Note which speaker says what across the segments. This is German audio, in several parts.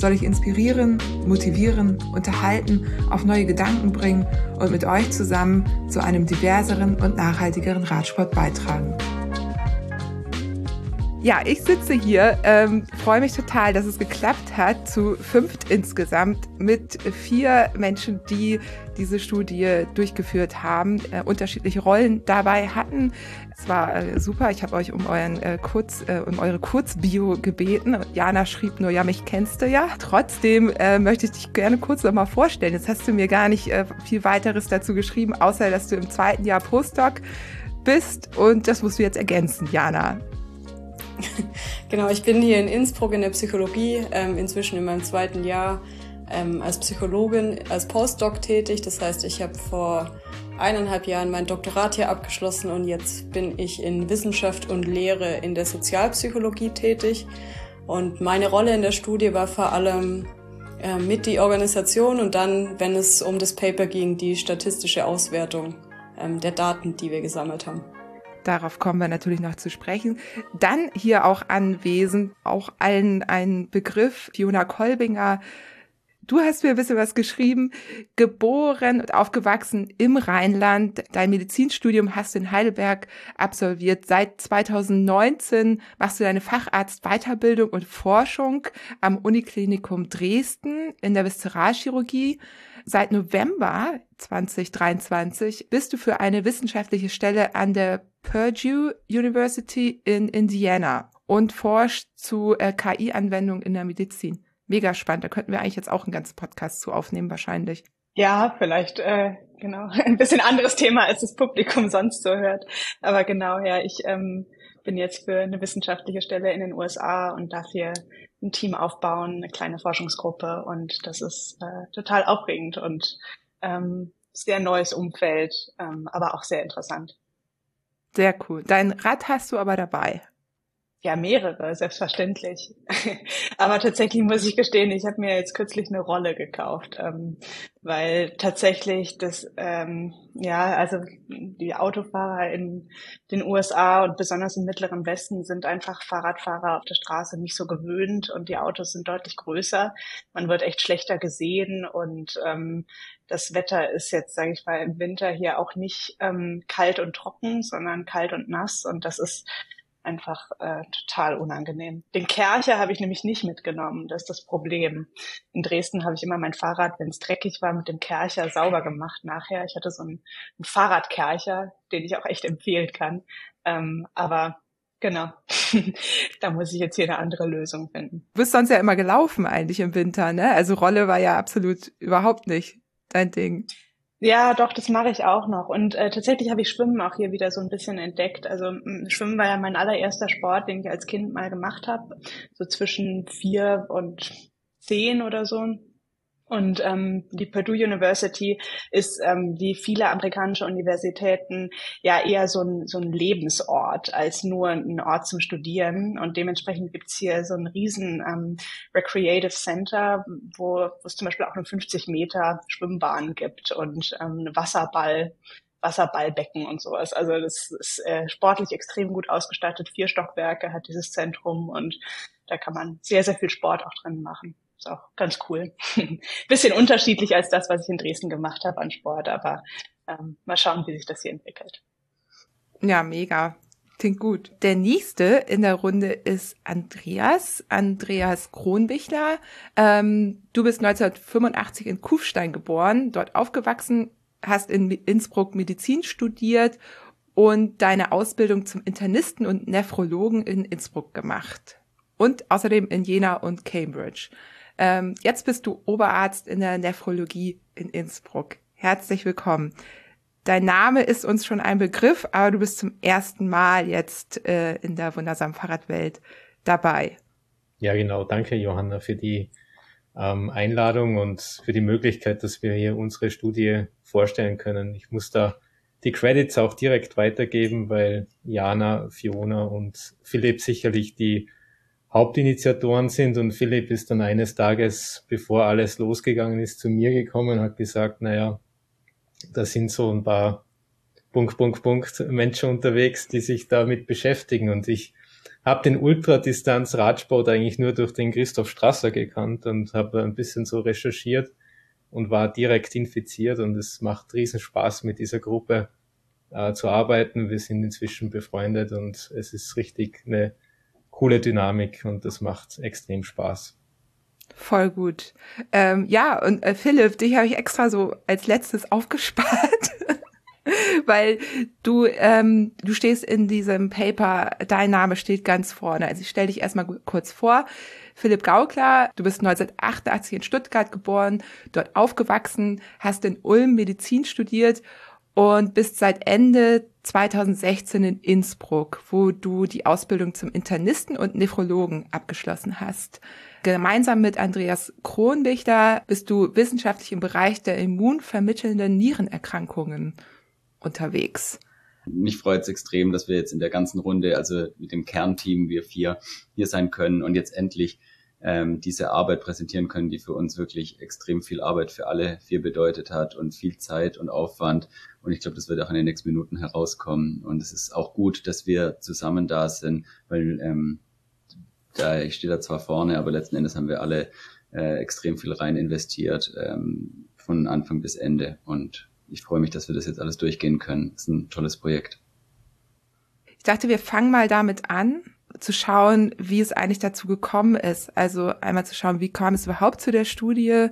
Speaker 1: soll ich inspirieren, motivieren, unterhalten, auf neue Gedanken bringen und mit euch zusammen zu einem diverseren und nachhaltigeren Radsport beitragen. Ja, ich sitze hier, ähm, freue mich total, dass es geklappt hat, zu fünft insgesamt mit vier Menschen, die diese Studie durchgeführt haben, äh, unterschiedliche Rollen dabei hatten. Es war äh, super. Ich habe euch um euren äh, Kurz, äh, um eure Kurzbio gebeten. Jana schrieb nur, ja, mich kennst du ja. Trotzdem äh, möchte ich dich gerne kurz noch mal vorstellen. Jetzt hast du mir gar nicht äh, viel weiteres dazu geschrieben, außer dass du im zweiten Jahr Postdoc bist und das musst du jetzt ergänzen, Jana.
Speaker 2: Genau, ich bin hier in Innsbruck in der Psychologie, ähm, inzwischen in meinem zweiten Jahr ähm, als Psychologin, als Postdoc tätig. Das heißt, ich habe vor eineinhalb Jahren mein Doktorat hier abgeschlossen und jetzt bin ich in Wissenschaft und Lehre in der Sozialpsychologie tätig. Und meine Rolle in der Studie war vor allem äh, mit die Organisation und dann, wenn es um das Paper ging, die statistische Auswertung ähm, der Daten, die wir gesammelt haben.
Speaker 1: Darauf kommen wir natürlich noch zu sprechen. Dann hier auch anwesend, auch allen ein Begriff, Fiona Kolbinger. Du hast mir ein bisschen was geschrieben. Geboren und aufgewachsen im Rheinland. Dein Medizinstudium hast du in Heidelberg absolviert. Seit 2019 machst du deine Facharzt-Weiterbildung und Forschung am Uniklinikum Dresden in der Viszeralchirurgie. Seit November 2023 bist du für eine wissenschaftliche Stelle an der Purdue University in Indiana und forscht zu äh, KI-Anwendungen in der Medizin. Mega spannend. Da könnten wir eigentlich jetzt auch einen ganzen Podcast zu aufnehmen, wahrscheinlich.
Speaker 3: Ja, vielleicht, äh, genau. Ein bisschen anderes Thema, als das Publikum sonst so hört. Aber genau, ja, ich ähm, bin jetzt für eine wissenschaftliche Stelle in den USA und darf hier ein Team aufbauen, eine kleine Forschungsgruppe und das ist äh, total aufregend und ähm, sehr neues Umfeld, ähm, aber auch sehr interessant.
Speaker 1: Sehr cool. Dein Rad hast du aber dabei.
Speaker 3: Ja, mehrere, selbstverständlich. Aber tatsächlich muss ich gestehen, ich habe mir jetzt kürzlich eine Rolle gekauft, ähm, weil tatsächlich das, ähm, ja, also die Autofahrer in den USA und besonders im Mittleren Westen sind einfach Fahrradfahrer auf der Straße nicht so gewöhnt und die Autos sind deutlich größer. Man wird echt schlechter gesehen und ähm, das Wetter ist jetzt, sage ich mal, im Winter hier auch nicht ähm, kalt und trocken, sondern kalt und nass und das ist einfach äh, total unangenehm. Den Kercher habe ich nämlich nicht mitgenommen, das ist das Problem. In Dresden habe ich immer mein Fahrrad, wenn es dreckig war, mit dem Kercher sauber gemacht nachher. Ich hatte so einen, einen Fahrradkercher, den ich auch echt empfehlen kann. Ähm, aber Genau. da muss ich jetzt hier eine andere Lösung finden.
Speaker 1: Du bist sonst ja immer gelaufen eigentlich im Winter, ne? Also Rolle war ja absolut überhaupt nicht dein Ding.
Speaker 3: Ja, doch, das mache ich auch noch. Und äh, tatsächlich habe ich Schwimmen auch hier wieder so ein bisschen entdeckt. Also Schwimmen war ja mein allererster Sport, den ich als Kind mal gemacht habe. So zwischen vier und zehn oder so. Und ähm, die Purdue University ist ähm, wie viele amerikanische Universitäten ja eher so ein, so ein Lebensort als nur ein Ort zum Studieren. Und dementsprechend gibt's hier so ein riesen ähm, Recreative Center, wo, es zum Beispiel auch eine 50 Meter Schwimmbahn gibt und ähm, Wasserball. Wasserballbecken und sowas. Also das ist äh, sportlich extrem gut ausgestattet. Vier Stockwerke hat dieses Zentrum und da kann man sehr, sehr viel Sport auch drin machen ist auch ganz cool. Bisschen unterschiedlich als das, was ich in Dresden gemacht habe an Sport, aber ähm, mal schauen, wie sich das hier entwickelt.
Speaker 1: Ja, mega. Klingt gut. Der nächste in der Runde ist Andreas, Andreas Kronbichler. Ähm, du bist 1985 in Kufstein geboren, dort aufgewachsen, hast in Innsbruck Medizin studiert und deine Ausbildung zum Internisten und Nephrologen in Innsbruck gemacht. Und außerdem in Jena und Cambridge. Ähm, jetzt bist du Oberarzt in der Nephrologie in Innsbruck. Herzlich willkommen. Dein Name ist uns schon ein Begriff, aber du bist zum ersten Mal jetzt äh, in der wundersamen Fahrradwelt dabei.
Speaker 4: Ja, genau. Danke, Johanna, für die ähm, Einladung und für die Möglichkeit, dass wir hier unsere Studie vorstellen können. Ich muss da die Credits auch direkt weitergeben, weil Jana, Fiona und Philipp sicherlich die Hauptinitiatoren sind und Philipp ist dann eines Tages, bevor alles losgegangen ist, zu mir gekommen und hat gesagt, naja, da sind so ein paar Punkt, Punkt, Punkt Menschen unterwegs, die sich damit beschäftigen und ich habe den Ultradistanz-Radsport eigentlich nur durch den Christoph Strasser gekannt und habe ein bisschen so recherchiert und war direkt infiziert und es macht riesen Spaß mit dieser Gruppe äh, zu arbeiten. Wir sind inzwischen befreundet und es ist richtig eine coole Dynamik und das macht extrem Spaß.
Speaker 1: Voll gut. Ähm, ja, und äh, Philipp, dich habe ich extra so als letztes aufgespart. weil du ähm, du stehst in diesem Paper, dein Name steht ganz vorne. Also ich stelle dich erstmal kurz vor. Philipp Gaukler, du bist 1988 in Stuttgart geboren, dort aufgewachsen, hast in Ulm Medizin studiert und bist seit Ende 2016 in Innsbruck, wo du die Ausbildung zum Internisten und Nephrologen abgeschlossen hast. Gemeinsam mit Andreas Krondichter bist du wissenschaftlich im Bereich der immunvermittelnden Nierenerkrankungen unterwegs.
Speaker 5: Mich freut es extrem, dass wir jetzt in der ganzen Runde, also mit dem Kernteam, wir vier, hier sein können und jetzt endlich ähm, diese Arbeit präsentieren können, die für uns wirklich extrem viel Arbeit für alle vier bedeutet hat und viel Zeit und Aufwand. Und ich glaube, das wird auch in den nächsten Minuten herauskommen. Und es ist auch gut, dass wir zusammen da sind, weil ähm, da, ich stehe da zwar vorne, aber letzten Endes haben wir alle äh, extrem viel rein investiert, ähm, von Anfang bis Ende. Und ich freue mich, dass wir das jetzt alles durchgehen können. Das ist ein tolles Projekt.
Speaker 1: Ich dachte, wir fangen mal damit an, zu schauen, wie es eigentlich dazu gekommen ist. Also einmal zu schauen, wie kam es überhaupt zu der Studie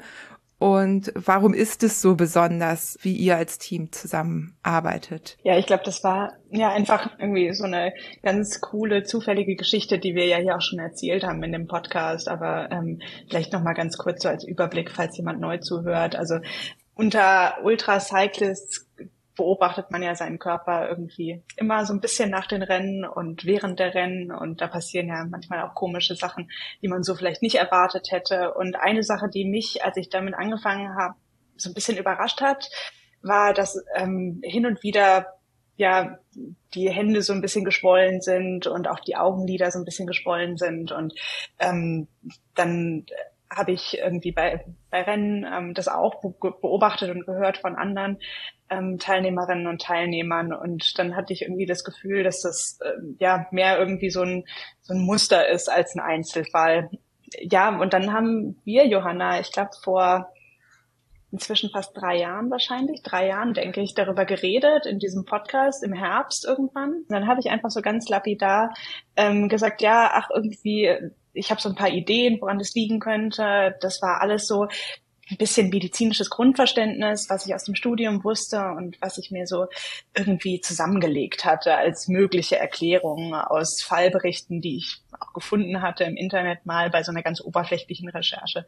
Speaker 1: und warum ist es so besonders, wie ihr als Team zusammenarbeitet?
Speaker 3: Ja, ich glaube, das war ja einfach irgendwie so eine ganz coole, zufällige Geschichte, die wir ja hier auch schon erzählt haben in dem Podcast. Aber ähm, vielleicht noch mal ganz kurz so als Überblick, falls jemand neu zuhört. Also unter Ultracyclists beobachtet man ja seinen Körper irgendwie immer so ein bisschen nach den Rennen und während der Rennen. Und da passieren ja manchmal auch komische Sachen, die man so vielleicht nicht erwartet hätte. Und eine Sache, die mich, als ich damit angefangen habe, so ein bisschen überrascht hat, war, dass ähm, hin und wieder ja die Hände so ein bisschen geschwollen sind und auch die Augenlider so ein bisschen geschwollen sind. Und ähm, dann habe ich irgendwie bei, bei Rennen ähm, das auch beobachtet und gehört von anderen ähm, Teilnehmerinnen und Teilnehmern. Und dann hatte ich irgendwie das Gefühl, dass das äh, ja mehr irgendwie so ein, so ein Muster ist als ein Einzelfall. Ja, und dann haben wir, Johanna, ich glaube vor inzwischen fast drei Jahren wahrscheinlich, drei Jahren, denke ich, darüber geredet in diesem Podcast im Herbst irgendwann. Und dann habe ich einfach so ganz lapidar ähm, gesagt, ja, ach irgendwie ich habe so ein paar Ideen, woran das liegen könnte. Das war alles so ein bisschen medizinisches Grundverständnis, was ich aus dem Studium wusste und was ich mir so irgendwie zusammengelegt hatte als mögliche Erklärung aus Fallberichten, die ich auch gefunden hatte im Internet mal bei so einer ganz oberflächlichen Recherche.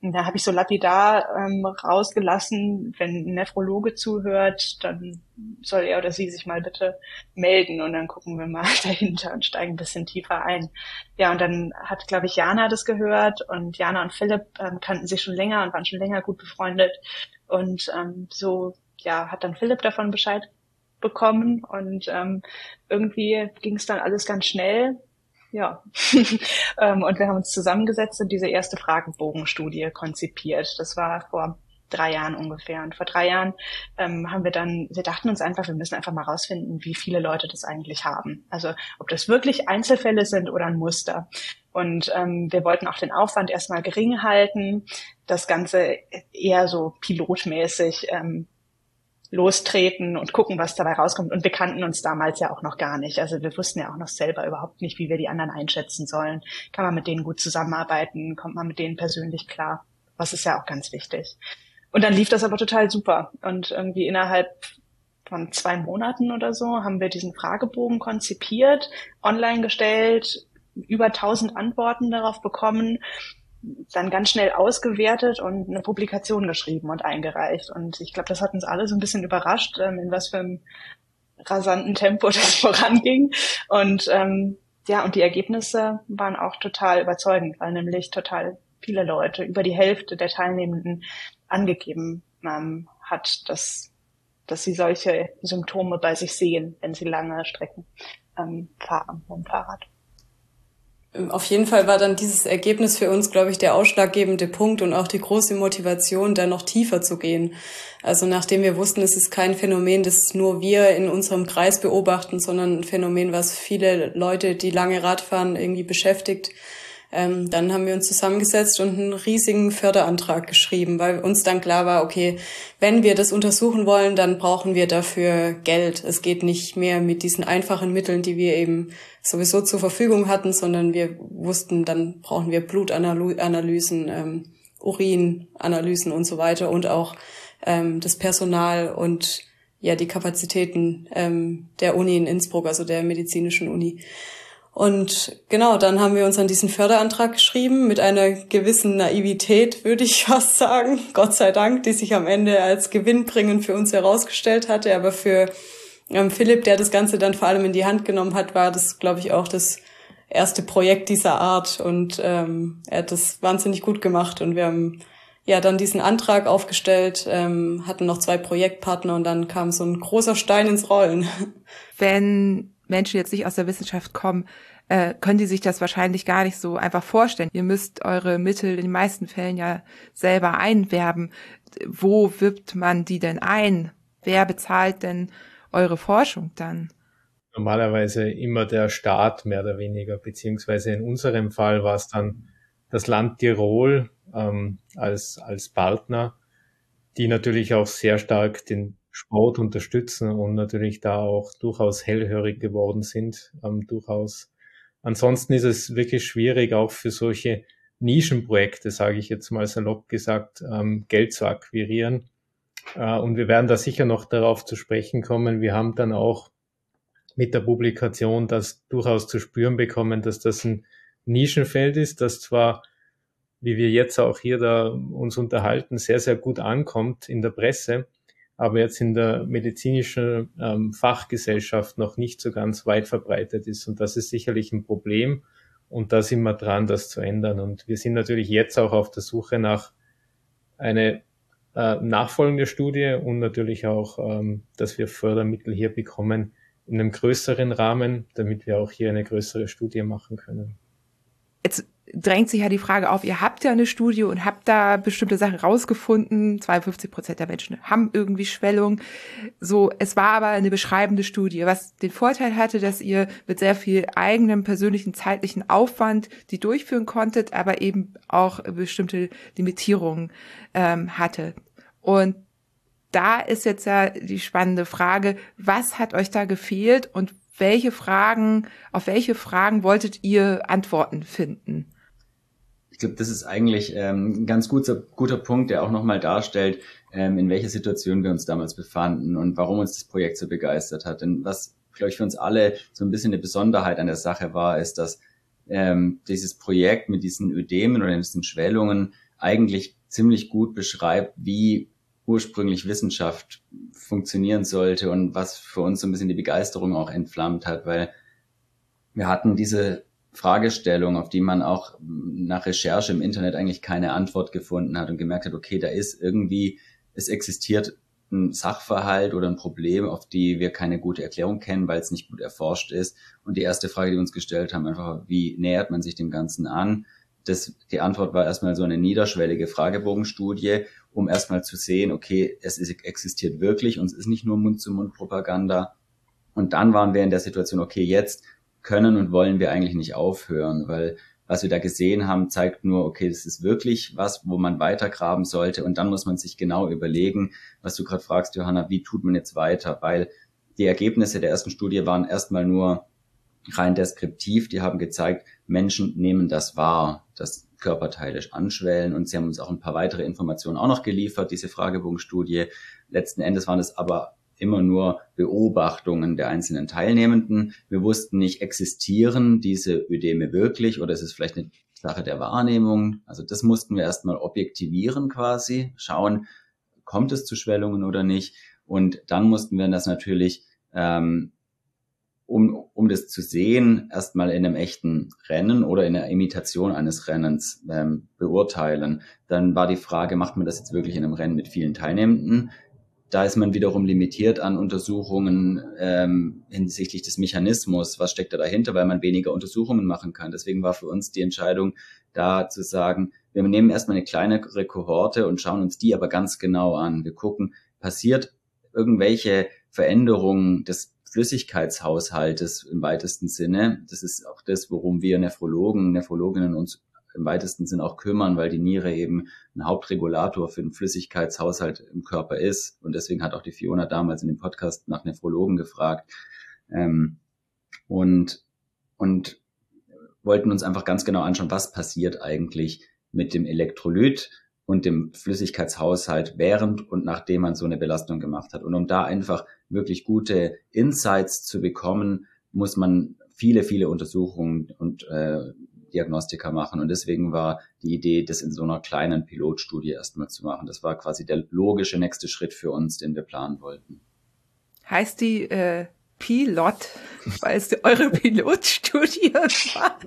Speaker 3: Und da habe ich so lapidar ähm, rausgelassen, wenn ein Nephrologe zuhört, dann soll er oder sie sich mal bitte melden und dann gucken wir mal dahinter und steigen ein bisschen tiefer ein. Ja, und dann hat, glaube ich, Jana das gehört und Jana und Philipp ähm, kannten sich schon länger und waren schon länger gut befreundet. Und ähm, so, ja, hat dann Philipp davon Bescheid bekommen und ähm, irgendwie ging es dann alles ganz schnell ja. Ähm, und wir haben uns zusammengesetzt und diese erste Fragebogenstudie konzipiert. Das war vor drei Jahren ungefähr. Und vor drei Jahren ähm, haben wir dann, wir dachten uns einfach, wir müssen einfach mal rausfinden, wie viele Leute das eigentlich haben. Also ob das wirklich Einzelfälle sind oder ein Muster. Und ähm, wir wollten auch den Aufwand erstmal gering halten, das Ganze eher so pilotmäßig ähm, lostreten und gucken, was dabei rauskommt. Und wir kannten uns damals ja auch noch gar nicht. Also wir wussten ja auch noch selber überhaupt nicht, wie wir die anderen einschätzen sollen. Kann man mit denen gut zusammenarbeiten? Kommt man mit denen persönlich klar? Was ist ja auch ganz wichtig. Und dann lief das aber total super. Und irgendwie innerhalb von zwei Monaten oder so haben wir diesen Fragebogen konzipiert, online gestellt, über 1000 Antworten darauf bekommen dann ganz schnell ausgewertet und eine Publikation geschrieben und eingereicht. Und ich glaube, das hat uns alle so ein bisschen überrascht, ähm, in was für einem rasanten Tempo das voranging. Und ähm, ja, und die Ergebnisse waren auch total überzeugend, weil nämlich total viele Leute, über die Hälfte der Teilnehmenden angegeben ähm, hat, dass, dass sie solche Symptome bei sich sehen, wenn sie lange Strecken ähm, fahren dem Fahrrad.
Speaker 2: Auf jeden Fall war dann dieses Ergebnis für uns, glaube ich, der ausschlaggebende Punkt und auch die große Motivation, da noch tiefer zu gehen. Also nachdem wir wussten, es ist kein Phänomen, das nur wir in unserem Kreis beobachten, sondern ein Phänomen, was viele Leute, die lange Radfahren, irgendwie beschäftigt, ähm, dann haben wir uns zusammengesetzt und einen riesigen Förderantrag geschrieben, weil uns dann klar war, okay, wenn wir das untersuchen wollen, dann brauchen wir dafür Geld. Es geht nicht mehr mit diesen einfachen Mitteln, die wir eben sowieso zur Verfügung hatten, sondern wir wussten, dann brauchen wir Blutanalysen, ähm, Urinanalysen und so weiter und auch ähm, das Personal und ja die Kapazitäten ähm, der Uni in Innsbruck, also der medizinischen Uni. Und genau, dann haben wir uns an diesen Förderantrag geschrieben mit einer gewissen Naivität, würde ich fast sagen. Gott sei Dank, die sich am Ende als gewinnbringend für uns herausgestellt hatte. Aber für ähm, Philipp, der das Ganze dann vor allem in die Hand genommen hat, war das, glaube ich, auch das erste Projekt dieser Art. Und ähm, er hat das wahnsinnig gut gemacht. Und wir haben ja dann diesen Antrag aufgestellt, ähm, hatten noch zwei Projektpartner und dann kam so ein großer Stein ins Rollen.
Speaker 1: Wenn Menschen jetzt nicht aus der Wissenschaft kommen, äh, können die sich das wahrscheinlich gar nicht so einfach vorstellen. Ihr müsst eure Mittel in den meisten Fällen ja selber einwerben. Wo wirbt man die denn ein? Wer bezahlt denn eure Forschung dann?
Speaker 4: Normalerweise immer der Staat mehr oder weniger, beziehungsweise in unserem Fall war es dann das Land Tirol ähm, als, als Partner, die natürlich auch sehr stark den Sport unterstützen und natürlich da auch durchaus hellhörig geworden sind, ähm, durchaus. Ansonsten ist es wirklich schwierig, auch für solche Nischenprojekte, sage ich jetzt mal salopp gesagt, ähm, Geld zu akquirieren. Äh, und wir werden da sicher noch darauf zu sprechen kommen. Wir haben dann auch mit der Publikation das durchaus zu spüren bekommen, dass das ein Nischenfeld ist, das zwar, wie wir jetzt auch hier da uns unterhalten, sehr, sehr gut ankommt in der Presse, aber jetzt in der medizinischen ähm, Fachgesellschaft noch nicht so ganz weit verbreitet ist. Und das ist sicherlich ein Problem. Und da sind wir dran, das zu ändern. Und wir sind natürlich jetzt auch auf der Suche nach eine äh, nachfolgende Studie und natürlich auch, ähm, dass wir Fördermittel hier bekommen in einem größeren Rahmen, damit wir auch hier eine größere Studie machen können.
Speaker 1: Jetzt drängt sich ja die Frage auf, ihr habt ja eine Studie und habt da bestimmte Sachen rausgefunden. 52 Prozent der Menschen haben irgendwie Schwellung. So, es war aber eine beschreibende Studie, was den Vorteil hatte, dass ihr mit sehr viel eigenem persönlichen zeitlichen Aufwand die durchführen konntet, aber eben auch bestimmte Limitierungen ähm, hatte. Und da ist jetzt ja die spannende Frage, was hat euch da gefehlt und welche Fragen, auf welche Fragen wolltet ihr Antworten finden?
Speaker 5: Ich glaube, das ist eigentlich ähm, ein ganz guter, guter Punkt, der auch nochmal darstellt, ähm, in welcher Situation wir uns damals befanden und warum uns das Projekt so begeistert hat. Denn was, glaube ich, für uns alle so ein bisschen eine Besonderheit an der Sache war, ist, dass ähm, dieses Projekt mit diesen Ödemen oder diesen Schwellungen eigentlich ziemlich gut beschreibt, wie ursprünglich Wissenschaft funktionieren sollte und was für uns so ein bisschen die Begeisterung auch entflammt hat, weil wir hatten diese Fragestellung, auf die man auch nach Recherche im Internet eigentlich keine Antwort gefunden hat und gemerkt hat, okay, da ist irgendwie, es existiert ein Sachverhalt oder ein Problem, auf die wir keine gute Erklärung kennen, weil es nicht gut erforscht ist. Und die erste Frage, die wir uns gestellt haben, einfach, wie nähert man sich dem Ganzen an? Das, die Antwort war erstmal so eine niederschwellige Fragebogenstudie, um erstmal zu sehen, okay, es ist, existiert wirklich und es ist nicht nur Mund-zu-Mund-Propaganda. Und dann waren wir in der Situation, okay, jetzt können und wollen wir eigentlich nicht aufhören, weil was wir da gesehen haben, zeigt nur, okay, das ist wirklich was, wo man weitergraben sollte. Und dann muss man sich genau überlegen, was du gerade fragst, Johanna, wie tut man jetzt weiter? Weil die Ergebnisse der ersten Studie waren erstmal nur rein deskriptiv. Die haben gezeigt, Menschen nehmen das wahr, dass Körperteile anschwellen. Und sie haben uns auch ein paar weitere Informationen auch noch geliefert, diese Fragebogenstudie. Letzten Endes waren es aber immer nur Beobachtungen der einzelnen Teilnehmenden. Wir wussten nicht, existieren diese Ödeme wirklich oder ist es vielleicht eine Sache der Wahrnehmung? Also das mussten wir erstmal objektivieren quasi, schauen, kommt es zu Schwellungen oder nicht. Und dann mussten wir das natürlich ähm, um, um das zu sehen, erstmal in einem echten Rennen oder in einer Imitation eines Rennens ähm, beurteilen. Dann war die Frage, macht man das jetzt wirklich in einem Rennen mit vielen Teilnehmenden? Da ist man wiederum limitiert an Untersuchungen ähm, hinsichtlich des Mechanismus, was steckt da dahinter, weil man weniger Untersuchungen machen kann. Deswegen war für uns die Entscheidung, da zu sagen, wir nehmen erstmal eine kleinere Kohorte und schauen uns die aber ganz genau an. Wir gucken, passiert irgendwelche Veränderungen des Flüssigkeitshaushaltes im weitesten Sinne. Das ist auch das, worum wir Nephrologen, Nephrologinnen uns im weitesten Sinn auch kümmern, weil die Niere eben ein Hauptregulator für den Flüssigkeitshaushalt im Körper ist. Und deswegen hat auch die Fiona damals in dem Podcast nach Nephrologen gefragt. Ähm, und, und wollten uns einfach ganz genau anschauen, was passiert eigentlich mit dem Elektrolyt und dem Flüssigkeitshaushalt während und nachdem man so eine Belastung gemacht hat. Und um da einfach wirklich gute Insights zu bekommen, muss man viele, viele Untersuchungen und äh, Diagnostika machen. Und deswegen war die Idee, das in so einer kleinen Pilotstudie erstmal zu machen. Das war quasi der logische nächste Schritt für uns, den wir planen wollten.
Speaker 1: Heißt die äh, Pilot, weil es eure Pilotstudie war?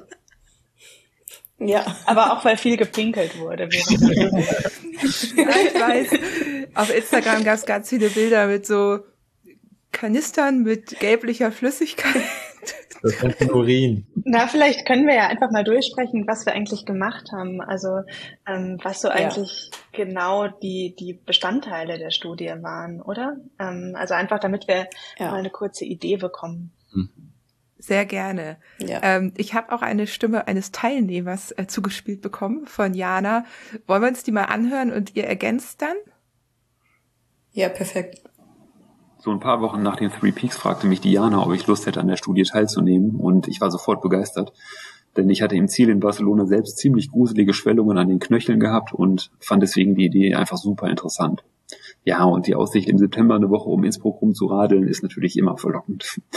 Speaker 3: Ja, aber auch weil viel gepinkelt wurde. ich
Speaker 1: weiß, auf Instagram gab es ganz viele Bilder mit so Kanistern mit gelblicher Flüssigkeit.
Speaker 4: Das ist Urin.
Speaker 3: Na, vielleicht können wir ja einfach mal durchsprechen, was wir eigentlich gemacht haben. Also ähm, was so ja. eigentlich genau die, die Bestandteile der Studie waren, oder? Ähm, also einfach, damit wir ja. mal eine kurze Idee bekommen. Mhm.
Speaker 1: Sehr gerne. Ja. Ähm, ich habe auch eine Stimme eines Teilnehmers äh, zugespielt bekommen von Jana. Wollen wir uns die mal anhören und ihr ergänzt dann?
Speaker 2: Ja, perfekt.
Speaker 6: So ein paar Wochen nach den Three Peaks fragte mich Diana, ob ich Lust hätte, an der Studie teilzunehmen und ich war sofort begeistert. Denn ich hatte im Ziel in Barcelona selbst ziemlich gruselige Schwellungen an den Knöcheln gehabt und fand deswegen die Idee einfach super interessant. Ja, und die Aussicht im September eine Woche um Innsbruck rumzuradeln ist natürlich immer verlockend.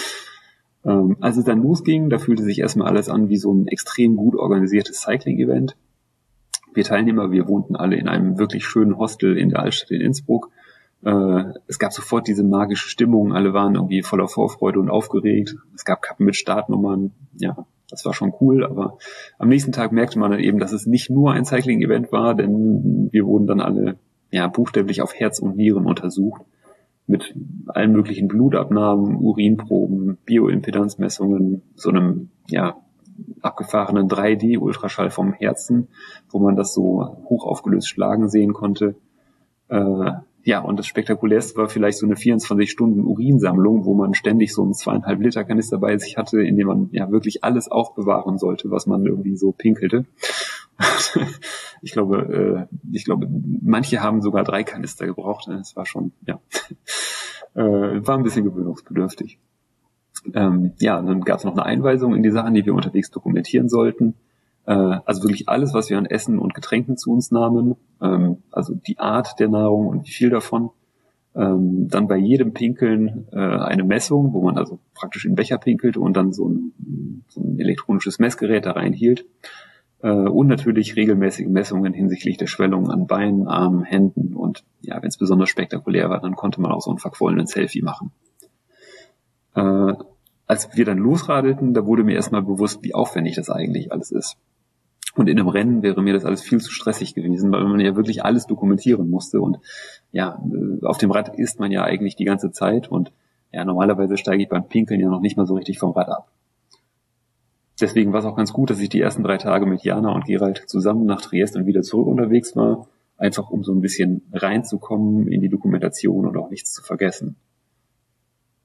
Speaker 6: Ähm, als es dann losging, da fühlte sich erstmal alles an wie so ein extrem gut organisiertes Cycling-Event. Wir Teilnehmer, wir wohnten alle in einem wirklich schönen Hostel in der Altstadt in Innsbruck. Äh, es gab sofort diese magische Stimmung, alle waren irgendwie voller Vorfreude und aufgeregt. Es gab Kappen mit Startnummern, ja, das war schon cool, aber am nächsten Tag merkte man dann eben, dass es nicht nur ein Cycling-Event war, denn wir wurden dann alle ja, buchstäblich auf Herz und Nieren untersucht mit allen möglichen Blutabnahmen, Urinproben, Bioimpedanzmessungen, so einem ja, abgefahrenen 3D-Ultraschall vom Herzen, wo man das so hoch aufgelöst schlagen sehen konnte. Äh, ja, und das Spektakulärste war vielleicht so eine 24-Stunden-Urinsammlung, wo man ständig so einen zweieinhalb Liter Kanister bei sich hatte, in dem man ja wirklich alles aufbewahren sollte, was man irgendwie so pinkelte. ich glaube, äh, ich glaube, manche haben sogar drei Kanister gebraucht. Es war schon, ja, äh, war ein bisschen gewöhnungsbedürftig. Ähm, ja, dann gab es noch eine Einweisung in die Sachen, die wir unterwegs dokumentieren sollten. Äh, also wirklich alles, was wir an Essen und Getränken zu uns nahmen, ähm, also die Art der Nahrung und wie viel davon. Ähm, dann bei jedem Pinkeln äh, eine Messung, wo man also praktisch in Becher pinkelte und dann so ein, so ein elektronisches Messgerät da reinhielt. Äh, und natürlich regelmäßige Messungen hinsichtlich der Schwellungen an Beinen, Armen, Händen und ja, wenn es besonders spektakulär war, dann konnte man auch so einen verquollenen Selfie machen. Als wir dann losradelten, da wurde mir erstmal bewusst, wie aufwendig das eigentlich alles ist. Und in einem Rennen wäre mir das alles viel zu stressig gewesen, weil man ja wirklich alles dokumentieren musste. Und ja, äh, auf dem Rad ist man ja eigentlich die ganze Zeit. Und ja, normalerweise steige ich beim Pinkeln ja noch nicht mal so richtig vom Rad ab. Deswegen war es auch ganz gut, dass ich die ersten drei Tage mit Jana und Gerald zusammen nach Triest und wieder zurück unterwegs war, einfach um so ein bisschen reinzukommen in die Dokumentation und auch nichts zu vergessen.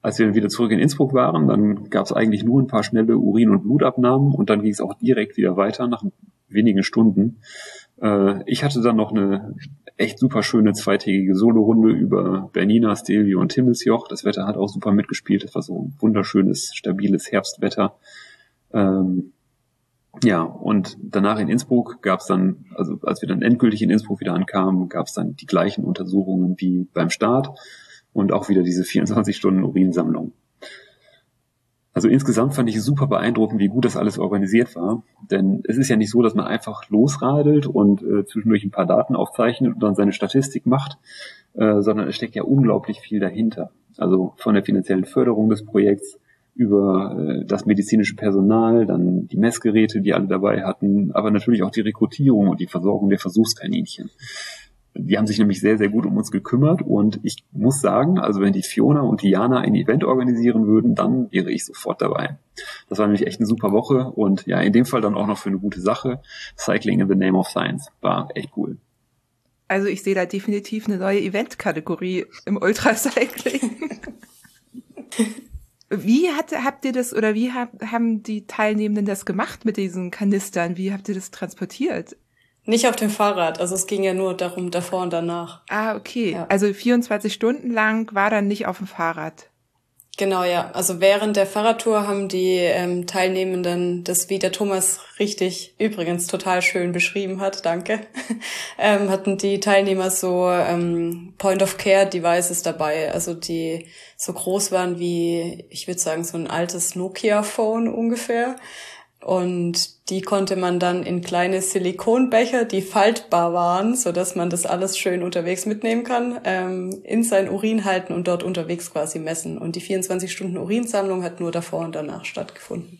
Speaker 6: Als wir dann wieder zurück in Innsbruck waren, dann gab es eigentlich nur ein paar schnelle Urin- und Blutabnahmen und dann ging es auch direkt wieder weiter nach wenigen Stunden. Äh, ich hatte dann noch eine echt super schöne zweitägige Solorunde über Bernina, Stelvio und Timmelsjoch. Das Wetter hat auch super mitgespielt. Es war so ein wunderschönes, stabiles Herbstwetter. Ähm, ja, und danach in Innsbruck gab es dann, also als wir dann endgültig in Innsbruck wieder ankamen, gab es dann die gleichen Untersuchungen wie beim Start und auch wieder diese 24 Stunden Urinsammlung. Also insgesamt fand ich es super beeindruckend, wie gut das alles organisiert war. Denn es ist ja nicht so, dass man einfach losradelt und äh, zwischendurch ein paar Daten aufzeichnet und dann seine Statistik macht, äh, sondern es steckt ja unglaublich viel dahinter. Also von der finanziellen Förderung des Projekts über äh, das medizinische Personal, dann die Messgeräte, die alle dabei hatten, aber natürlich auch die Rekrutierung und die Versorgung der Versuchskaninchen. Die haben sich nämlich sehr, sehr gut um uns gekümmert und ich muss sagen, also wenn die Fiona und die Jana ein Event organisieren würden, dann wäre ich sofort dabei. Das war nämlich echt eine super Woche und ja, in dem Fall dann auch noch für eine gute Sache. Cycling in the Name of Science war echt cool.
Speaker 1: Also ich sehe da definitiv eine neue Eventkategorie im Ultracycling. Wie hat, habt ihr das oder wie hab, haben die Teilnehmenden das gemacht mit diesen Kanistern? Wie habt ihr das transportiert?
Speaker 2: Nicht auf dem Fahrrad, also es ging ja nur darum, davor und danach.
Speaker 1: Ah, okay. Ja. Also 24 Stunden lang war dann nicht auf dem Fahrrad.
Speaker 2: Genau, ja. Also während der Fahrradtour haben die ähm, Teilnehmenden das, wie der Thomas richtig übrigens total schön beschrieben hat, danke, ähm, hatten die Teilnehmer so ähm, Point-of-Care-Devices dabei, also die so groß waren wie, ich würde sagen, so ein altes Nokia-Phone ungefähr. Und die konnte man dann in kleine Silikonbecher, die faltbar waren, so dass man das alles schön unterwegs mitnehmen kann, ähm, in sein Urin halten und dort unterwegs quasi messen. Und die 24 Stunden Urinsammlung hat nur davor und danach stattgefunden.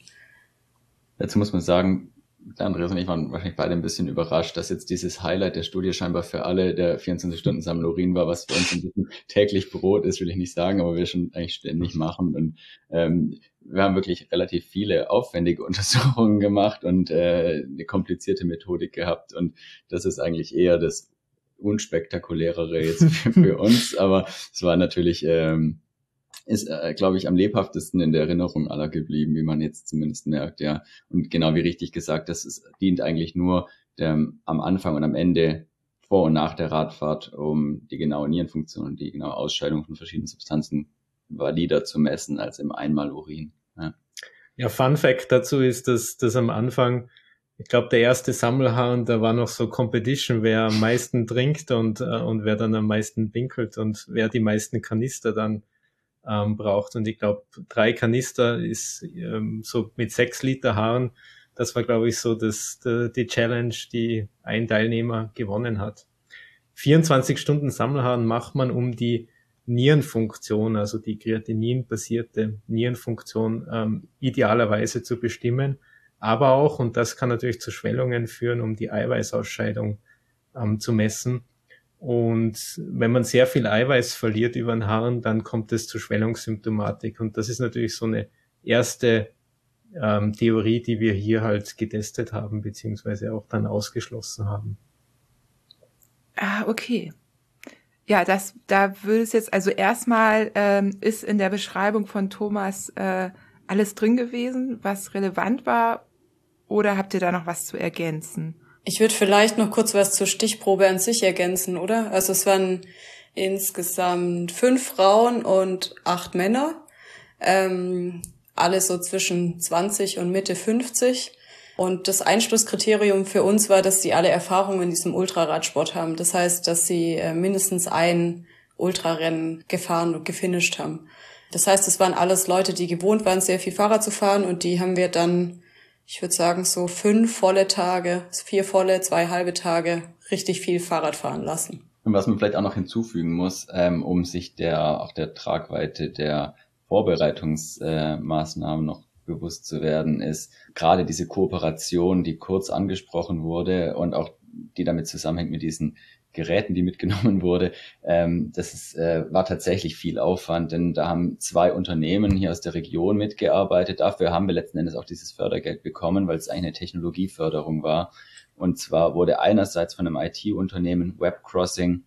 Speaker 5: Dazu muss man sagen, Andreas und ich waren wahrscheinlich beide ein bisschen überrascht, dass jetzt dieses Highlight der Studie scheinbar für alle der 24-Stunden-Sammelurin war, was für uns ein bisschen täglich Brot ist, will ich nicht sagen, aber wir schon eigentlich ständig machen. Und ähm, wir haben wirklich relativ viele aufwendige Untersuchungen gemacht und äh, eine komplizierte Methodik gehabt. Und das ist eigentlich eher das unspektakulärere jetzt für, für uns, aber es war natürlich ähm, ist, äh, glaube ich, am lebhaftesten in der Erinnerung aller geblieben, wie man jetzt zumindest merkt, ja. Und genau wie richtig gesagt, das ist, dient eigentlich nur dem, am Anfang und am Ende vor und nach der Radfahrt, um die genaue Nierenfunktion und die genaue Ausscheidung von verschiedenen Substanzen valider zu messen als im Einmal-Urin.
Speaker 4: Ja. Fun Fact dazu ist, dass, dass am Anfang, ich glaube, der erste Sammelhahn, da war noch so Competition, wer am meisten trinkt und, äh, und wer dann am meisten winkelt und wer die meisten Kanister dann ähm, braucht. Und ich glaube, drei Kanister ist ähm, so mit sechs Liter Haaren. Das war, glaube ich, so das, die, die Challenge, die ein Teilnehmer gewonnen hat. 24 Stunden Sammelhaaren macht man, um die Nierenfunktion, also die Kreatinin-basierte Nierenfunktion ähm, idealerweise zu bestimmen. Aber auch, und das kann natürlich zu Schwellungen führen, um die Eiweißausscheidung ähm, zu messen. Und wenn man sehr viel Eiweiß verliert über den Haaren, dann kommt es zu Schwellungssymptomatik. Und das ist natürlich so eine erste ähm, Theorie, die wir hier halt getestet haben, beziehungsweise auch dann ausgeschlossen haben.
Speaker 1: Ah, okay. Ja, das, da würde es jetzt, also erstmal ähm, ist in der Beschreibung von Thomas äh, alles drin gewesen, was relevant war, oder habt ihr da noch was zu ergänzen?
Speaker 2: Ich würde vielleicht noch kurz was zur Stichprobe an sich ergänzen, oder? Also es waren insgesamt fünf Frauen und acht Männer, ähm, alle so zwischen 20 und Mitte 50. Und das Einschlusskriterium für uns war, dass sie alle Erfahrungen in diesem Ultraradsport haben. Das heißt, dass sie äh, mindestens ein Ultrarennen gefahren und gefinisht haben. Das heißt, es waren alles Leute, die gewohnt waren, sehr viel Fahrrad zu fahren und die haben wir dann ich würde sagen, so fünf volle Tage, vier volle, zwei halbe Tage richtig viel Fahrrad fahren lassen.
Speaker 5: Und was man vielleicht auch noch hinzufügen muss, ähm, um sich der auch der Tragweite der Vorbereitungsmaßnahmen äh, noch bewusst zu werden, ist gerade diese Kooperation, die kurz angesprochen wurde und auch die damit zusammenhängt mit diesen Geräten, die mitgenommen wurde, ähm, das ist, äh, war tatsächlich viel Aufwand, denn da haben zwei Unternehmen hier aus der Region mitgearbeitet. Dafür haben wir letzten Endes auch dieses Fördergeld bekommen, weil es eigentlich eine Technologieförderung war. Und zwar wurde einerseits von einem IT-Unternehmen Webcrossing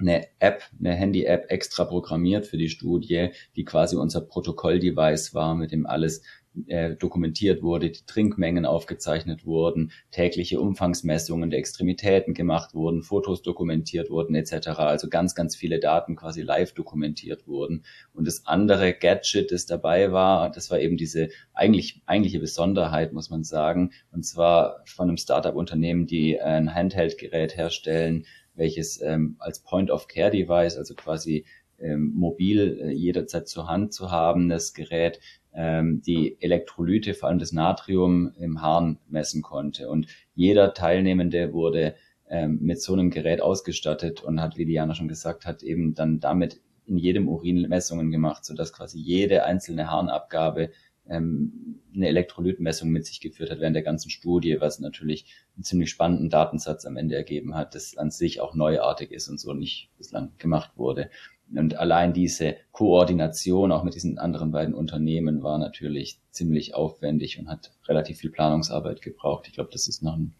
Speaker 5: eine App, eine Handy-App extra programmiert für die Studie, die quasi unser Protokoll-Device war, mit dem alles äh, dokumentiert wurde, die Trinkmengen aufgezeichnet wurden, tägliche Umfangsmessungen der Extremitäten gemacht wurden, Fotos dokumentiert wurden etc. Also ganz, ganz viele Daten quasi live dokumentiert wurden. Und das andere Gadget, das dabei war, das war eben diese eigentlich eigentliche Besonderheit, muss man sagen, und zwar von einem Startup-Unternehmen, die ein Handheld-Gerät herstellen, welches ähm, als Point-of-Care-Device, also quasi ähm, mobil äh, jederzeit zur Hand zu haben, das Gerät ähm, die Elektrolyte, vor allem das Natrium im Harn messen konnte. Und jeder Teilnehmende wurde ähm, mit so einem Gerät ausgestattet und hat, wie Diana schon gesagt hat, eben dann damit in jedem Urin Messungen gemacht, sodass quasi jede einzelne Harnabgabe ähm, eine Elektrolytmessung mit sich geführt hat während der ganzen Studie, was natürlich einen ziemlich spannenden Datensatz am Ende ergeben hat, das an sich auch neuartig ist und so nicht bislang gemacht wurde. Und allein diese Koordination auch mit diesen anderen beiden Unternehmen war natürlich ziemlich aufwendig und hat relativ viel Planungsarbeit gebraucht. Ich glaube, das ist noch eine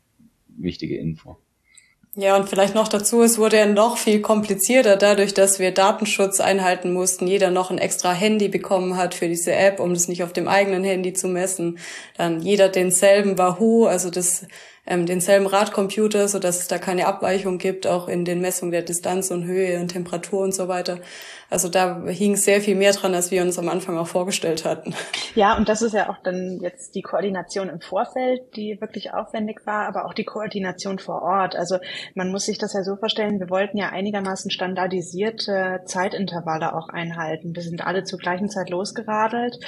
Speaker 5: wichtige Info.
Speaker 2: Ja, und vielleicht noch dazu, es wurde ja noch viel komplizierter dadurch, dass wir Datenschutz einhalten mussten. Jeder noch ein extra Handy bekommen hat für diese App, um das nicht auf dem eigenen Handy zu messen. Dann jeder denselben Wahoo, also das ähm, denselben Radcomputer, so dass es da keine Abweichung gibt, auch in den Messungen der Distanz und Höhe und Temperatur und so weiter. Also da hing sehr viel mehr dran, als wir uns am Anfang auch vorgestellt hatten.
Speaker 3: Ja, und das ist ja auch dann jetzt die Koordination im Vorfeld, die wirklich aufwendig war, aber auch die Koordination vor Ort. Also man muss sich das ja so vorstellen, wir wollten ja einigermaßen standardisierte Zeitintervalle auch einhalten. Wir sind alle zur gleichen Zeit losgeradelt.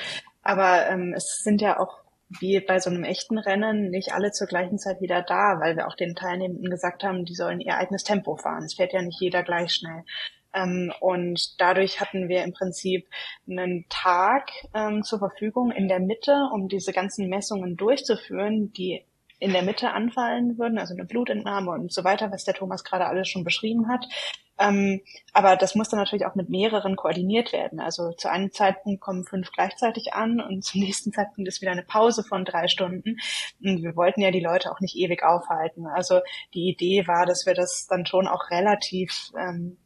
Speaker 3: Aber ähm, es sind ja auch wie bei so einem echten Rennen nicht alle zur gleichen Zeit wieder da, weil wir auch den Teilnehmenden gesagt haben, die sollen ihr eigenes Tempo fahren. Es fährt ja nicht jeder gleich schnell. Ähm, und dadurch hatten wir im Prinzip einen Tag ähm, zur Verfügung in der Mitte, um diese ganzen Messungen durchzuführen, die in der Mitte anfallen würden, also eine Blutentnahme und so weiter, was der Thomas gerade alles schon beschrieben hat. Ähm, aber das muss dann natürlich auch mit mehreren koordiniert werden. Also zu einem Zeitpunkt kommen fünf gleichzeitig an und zum nächsten Zeitpunkt ist wieder eine Pause von drei Stunden. Und wir wollten ja die Leute auch nicht ewig aufhalten. Also die Idee war, dass wir das dann schon auch relativ ähm,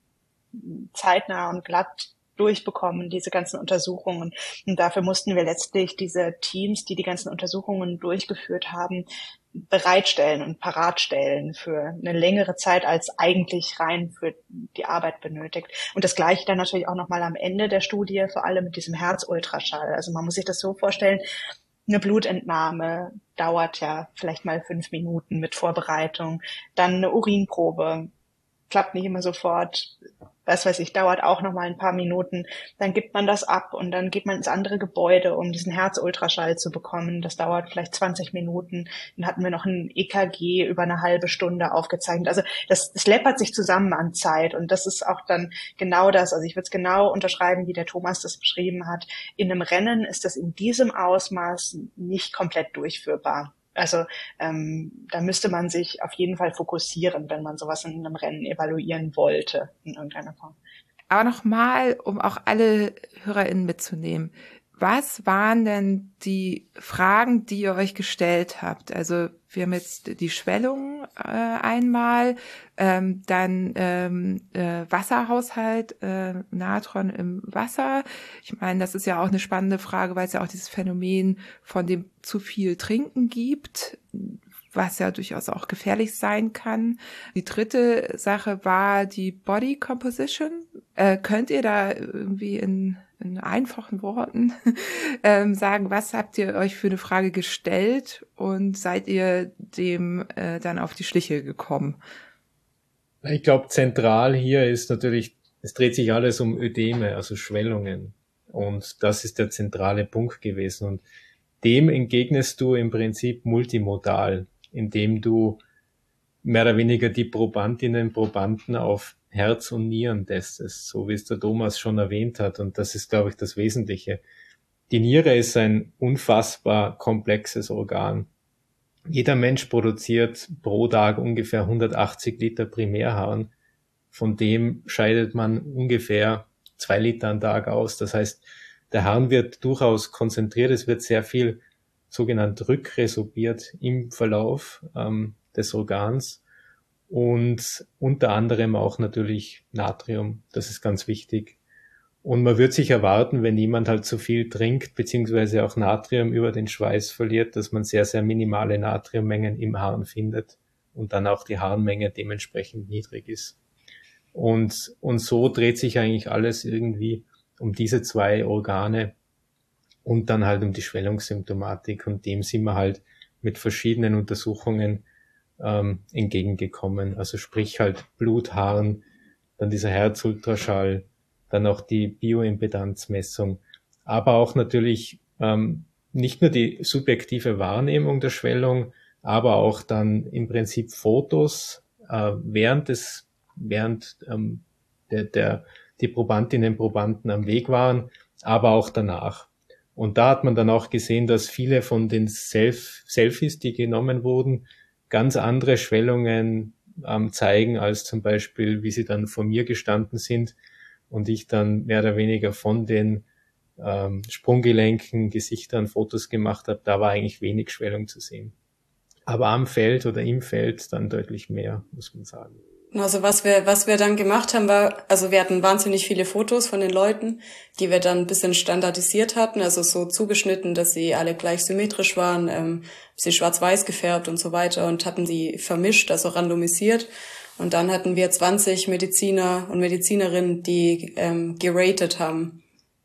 Speaker 3: zeitnah und glatt durchbekommen, diese ganzen Untersuchungen. Und dafür mussten wir letztlich diese Teams, die die ganzen Untersuchungen durchgeführt haben, bereitstellen und paratstellen für eine längere Zeit als eigentlich rein für die Arbeit benötigt. Und das gleiche dann natürlich auch nochmal am Ende der Studie, vor allem mit diesem Herzultraschall. Also man muss sich das so vorstellen, eine Blutentnahme dauert ja vielleicht mal fünf Minuten mit Vorbereitung, dann eine Urinprobe klappt nicht immer sofort, was weiß ich, dauert auch noch mal ein paar Minuten. Dann gibt man das ab und dann geht man ins andere Gebäude, um diesen Herzultraschall zu bekommen. Das dauert vielleicht 20 Minuten. Dann hatten wir noch ein EKG über eine halbe Stunde aufgezeichnet. Also das, das läppert sich zusammen an Zeit und das ist auch dann genau das. Also ich würde es genau unterschreiben, wie der Thomas das beschrieben hat. In einem Rennen ist das in diesem Ausmaß nicht komplett durchführbar. Also ähm, da müsste man sich auf jeden Fall fokussieren, wenn man sowas in einem Rennen evaluieren wollte in irgendeiner Form.
Speaker 1: Aber nochmal, um auch alle HörerInnen mitzunehmen. Was waren denn die Fragen, die ihr euch gestellt habt? Also wir haben jetzt die Schwellung äh, einmal, ähm, dann ähm, äh, Wasserhaushalt, äh, Natron im Wasser. Ich meine, das ist ja auch eine spannende Frage, weil es ja auch dieses Phänomen von dem zu viel Trinken gibt, was ja durchaus auch gefährlich sein kann. Die dritte Sache war die Body Composition. Äh, könnt ihr da irgendwie in in einfachen Worten ähm, sagen, was habt ihr euch für eine Frage gestellt und seid ihr dem äh, dann auf die Schliche gekommen?
Speaker 4: Ich glaube, zentral hier ist natürlich, es dreht sich alles um Ödeme, also Schwellungen. Und das ist der zentrale Punkt gewesen. Und dem entgegnest du im Prinzip multimodal, indem du mehr oder weniger die Probandinnen, Probanden auf Herz und Nieren testest, so wie es der Thomas schon erwähnt hat. Und das ist, glaube ich, das Wesentliche. Die Niere ist ein unfassbar komplexes Organ. Jeder Mensch produziert pro Tag ungefähr 180 Liter Primärharn. Von dem scheidet man ungefähr zwei Liter am Tag aus. Das heißt, der Harn wird durchaus konzentriert. Es wird sehr viel sogenannt rückresorbiert im Verlauf ähm, des Organs und unter anderem auch natürlich Natrium. Das ist ganz wichtig. Und man wird sich erwarten, wenn jemand halt zu viel trinkt, beziehungsweise auch Natrium über den Schweiß verliert, dass man sehr, sehr minimale Natriummengen im Harn findet und dann auch die Harnmenge dementsprechend niedrig ist. Und, und so dreht sich eigentlich alles irgendwie um diese zwei Organe und dann halt um die Schwellungssymptomatik. Und dem sind wir halt mit verschiedenen Untersuchungen ähm, entgegengekommen. Also sprich halt Bluthaaren, dann dieser Herzultraschall, dann auch die Bioimpedanzmessung, aber auch natürlich ähm, nicht nur die subjektive Wahrnehmung der Schwellung, aber auch dann im Prinzip Fotos äh, während des während ähm, der, der die Probandinnen Probanden am Weg waren, aber auch danach. Und da hat man dann auch gesehen, dass viele von den Self Selfies, die genommen wurden, ganz andere Schwellungen ähm, zeigen, als zum Beispiel, wie sie dann vor mir gestanden sind und ich dann mehr oder weniger von den ähm, Sprunggelenken, Gesichtern Fotos gemacht habe. Da war eigentlich wenig Schwellung zu sehen. Aber am Feld oder im Feld dann deutlich mehr, muss man sagen.
Speaker 2: Also was wir, was wir dann gemacht haben, war, also wir hatten wahnsinnig viele Fotos von den Leuten, die wir dann ein bisschen standardisiert hatten, also so zugeschnitten, dass sie alle gleich symmetrisch waren, ähm, sie schwarz-weiß gefärbt und so weiter und hatten die vermischt, also randomisiert. Und dann hatten wir 20 Mediziner und Medizinerinnen, die ähm, geratet haben,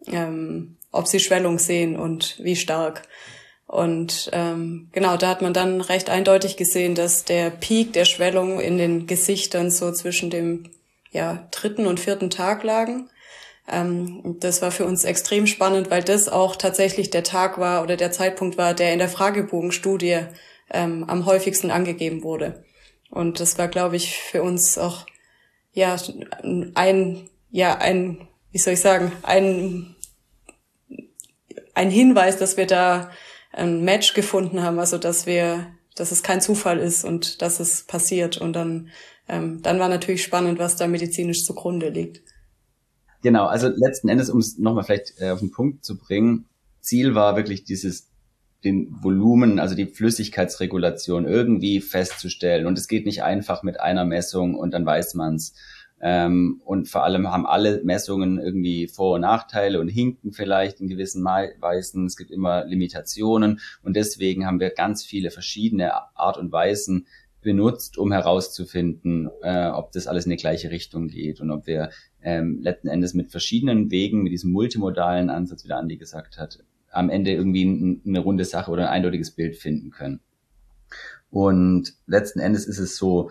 Speaker 2: ähm, ob sie Schwellung sehen und wie stark. Und ähm, genau, da hat man dann recht eindeutig gesehen, dass der Peak der Schwellung in den Gesichtern so zwischen dem ja, dritten und vierten Tag lagen. Ähm, das war für uns extrem spannend, weil das auch tatsächlich der Tag war oder der Zeitpunkt war, der in der Fragebogenstudie ähm, am häufigsten angegeben wurde. Und das war, glaube ich, für uns auch ja ein ja ein wie soll ich sagen ein ein Hinweis, dass wir da ein Match gefunden haben, also dass wir, dass es kein Zufall ist und dass es passiert. Und dann, ähm, dann war natürlich spannend, was da medizinisch zugrunde liegt.
Speaker 5: Genau, also letzten Endes, um es nochmal vielleicht äh, auf den Punkt zu bringen, Ziel war wirklich dieses den Volumen, also die Flüssigkeitsregulation irgendwie festzustellen. Und es geht nicht einfach mit einer Messung und dann weiß man's. Ähm, und vor allem haben alle Messungen irgendwie Vor- und Nachteile und hinken vielleicht in gewissen Weisen. Es gibt immer Limitationen und deswegen haben wir ganz viele verschiedene Art und Weisen benutzt, um herauszufinden, äh, ob das alles in die gleiche Richtung geht und ob wir ähm, letzten Endes mit verschiedenen Wegen, mit diesem multimodalen Ansatz, wie der Andi gesagt hat, am Ende irgendwie eine runde Sache oder ein eindeutiges Bild finden können. Und letzten Endes ist es so,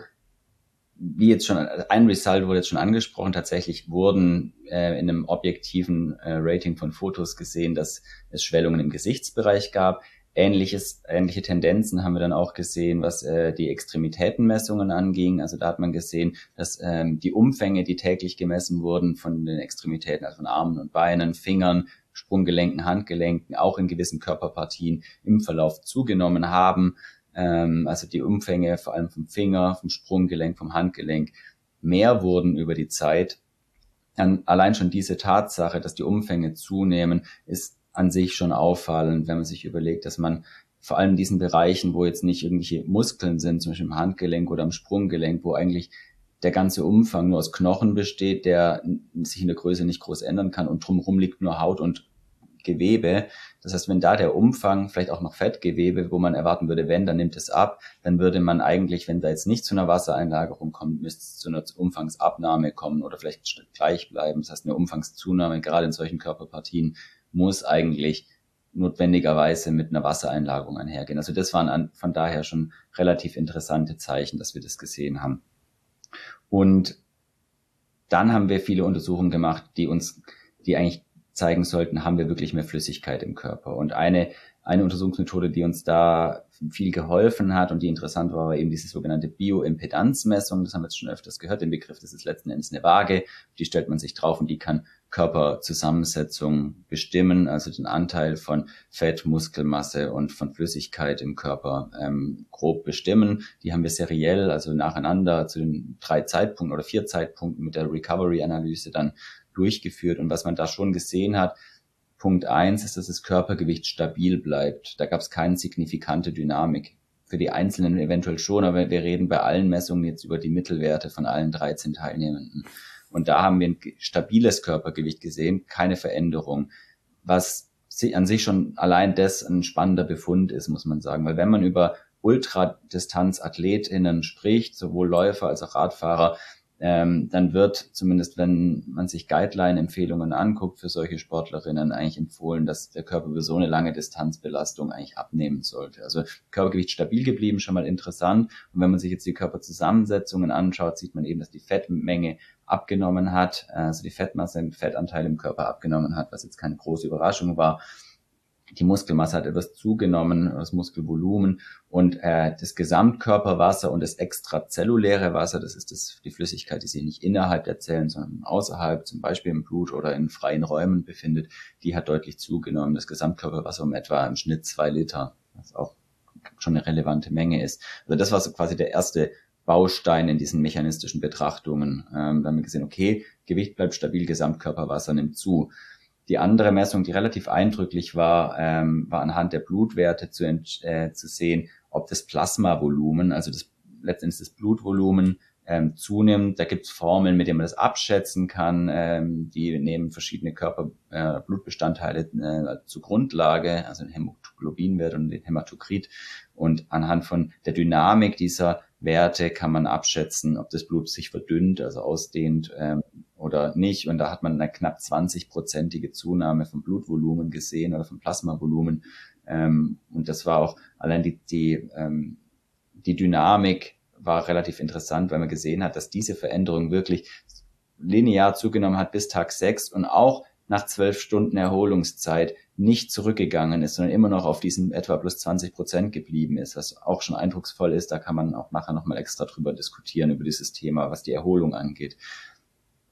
Speaker 5: wie jetzt schon, ein Result wurde jetzt schon angesprochen, tatsächlich wurden äh, in einem objektiven äh, Rating von Fotos gesehen, dass es Schwellungen im Gesichtsbereich gab. Ähnliches, ähnliche Tendenzen haben wir dann auch gesehen, was äh, die Extremitätenmessungen anging. Also da hat man gesehen, dass ähm, die Umfänge, die täglich gemessen wurden von den Extremitäten, also von Armen und Beinen, Fingern, Sprunggelenken, Handgelenken, auch in gewissen Körperpartien im Verlauf zugenommen haben ähm, also die Umfänge vor allem vom Finger, vom Sprunggelenk, vom Handgelenk mehr wurden über die Zeit. Dann allein schon diese Tatsache, dass die Umfänge zunehmen, ist an sich schon auffallend, wenn man sich überlegt, dass man vor allem in diesen Bereichen, wo jetzt nicht irgendwelche Muskeln sind, zum Beispiel im Handgelenk oder im Sprunggelenk, wo eigentlich der ganze Umfang nur aus Knochen besteht, der sich in der Größe nicht groß ändern kann und drumherum liegt nur Haut und Gewebe. Das heißt, wenn da der Umfang, vielleicht auch noch Fettgewebe, wo man erwarten würde, wenn, dann nimmt es ab, dann würde man eigentlich, wenn da jetzt nicht zu einer Wassereinlagerung kommt, müsste es zu einer Umfangsabnahme kommen oder vielleicht gleich bleiben. Das heißt, eine Umfangszunahme, gerade in solchen Körperpartien, muss eigentlich notwendigerweise mit einer Wassereinlagerung einhergehen. Also das waren an, von daher schon relativ interessante Zeichen, dass wir das gesehen haben. Und dann haben wir viele Untersuchungen gemacht, die uns, die eigentlich zeigen sollten, haben wir wirklich mehr Flüssigkeit im Körper. Und eine, eine Untersuchungsmethode, die uns da viel geholfen hat und die interessant war, war eben diese sogenannte Bioimpedanzmessung. Das haben wir jetzt schon öfters gehört, den Begriff, das ist letzten Endes eine Waage, die stellt man sich drauf und die kann Körperzusammensetzung bestimmen, also den Anteil von Fett, Muskelmasse und von Flüssigkeit im Körper ähm, grob bestimmen. Die haben wir seriell, also nacheinander zu den drei Zeitpunkten oder vier Zeitpunkten mit der Recovery-Analyse dann durchgeführt. Und was man da schon gesehen hat, Punkt eins ist, dass das Körpergewicht stabil bleibt. Da gab es keine signifikante Dynamik. Für die Einzelnen eventuell schon, aber wir reden bei allen Messungen jetzt über die Mittelwerte von allen 13 Teilnehmenden. Und da haben wir ein stabiles Körpergewicht gesehen, keine Veränderung, was an sich schon allein das ein spannender Befund ist, muss man sagen. Weil wenn man über Ultradistanzathletinnen spricht, sowohl Läufer als auch Radfahrer, ähm, dann wird zumindest, wenn man sich Guideline-Empfehlungen anguckt für solche Sportlerinnen, eigentlich empfohlen, dass der Körper über so eine lange Distanzbelastung eigentlich abnehmen sollte. Also Körpergewicht stabil geblieben, schon mal interessant. Und wenn man sich jetzt die Körperzusammensetzungen anschaut, sieht man eben, dass die Fettmenge abgenommen hat, also die Fettmasse, Fettanteil im Körper abgenommen hat, was jetzt keine große Überraschung war. Die Muskelmasse hat etwas zugenommen, das Muskelvolumen und äh, das Gesamtkörperwasser und das extrazelluläre Wasser, das ist das, die Flüssigkeit, die sich nicht innerhalb der Zellen, sondern außerhalb, zum Beispiel im Blut oder in freien Räumen befindet, die hat deutlich zugenommen. Das Gesamtkörperwasser um etwa im Schnitt zwei Liter, was auch schon eine relevante Menge ist. Also das war so quasi der erste Baustein in diesen mechanistischen Betrachtungen. Ähm, da haben wir gesehen, okay, Gewicht bleibt stabil, Gesamtkörperwasser nimmt zu. Die andere Messung, die relativ eindrücklich war, ähm, war anhand der Blutwerte zu, äh, zu sehen, ob das Plasmavolumen, also das letztendlich das Blutvolumen, ähm, zunimmt. Da gibt es Formeln, mit denen man das abschätzen kann. Ähm, die nehmen verschiedene Körperblutbestandteile äh, äh, zur Grundlage, also den Hämoglobinwert und den Hämatokrit. Und anhand von der Dynamik dieser Werte kann man abschätzen, ob das Blut sich verdünnt, also ausdehnt ähm, oder nicht. Und da hat man eine knapp 20-prozentige Zunahme vom Blutvolumen gesehen oder vom Plasmavolumen. Ähm, und das war auch allein die, die, ähm, die Dynamik war relativ interessant, weil man gesehen hat, dass diese Veränderung wirklich linear zugenommen hat bis Tag 6 und auch nach zwölf Stunden Erholungszeit nicht zurückgegangen ist, sondern immer noch auf diesem etwa plus 20 Prozent geblieben ist, was auch schon eindrucksvoll ist. Da kann man auch nachher nochmal extra drüber diskutieren, über dieses Thema, was die Erholung angeht.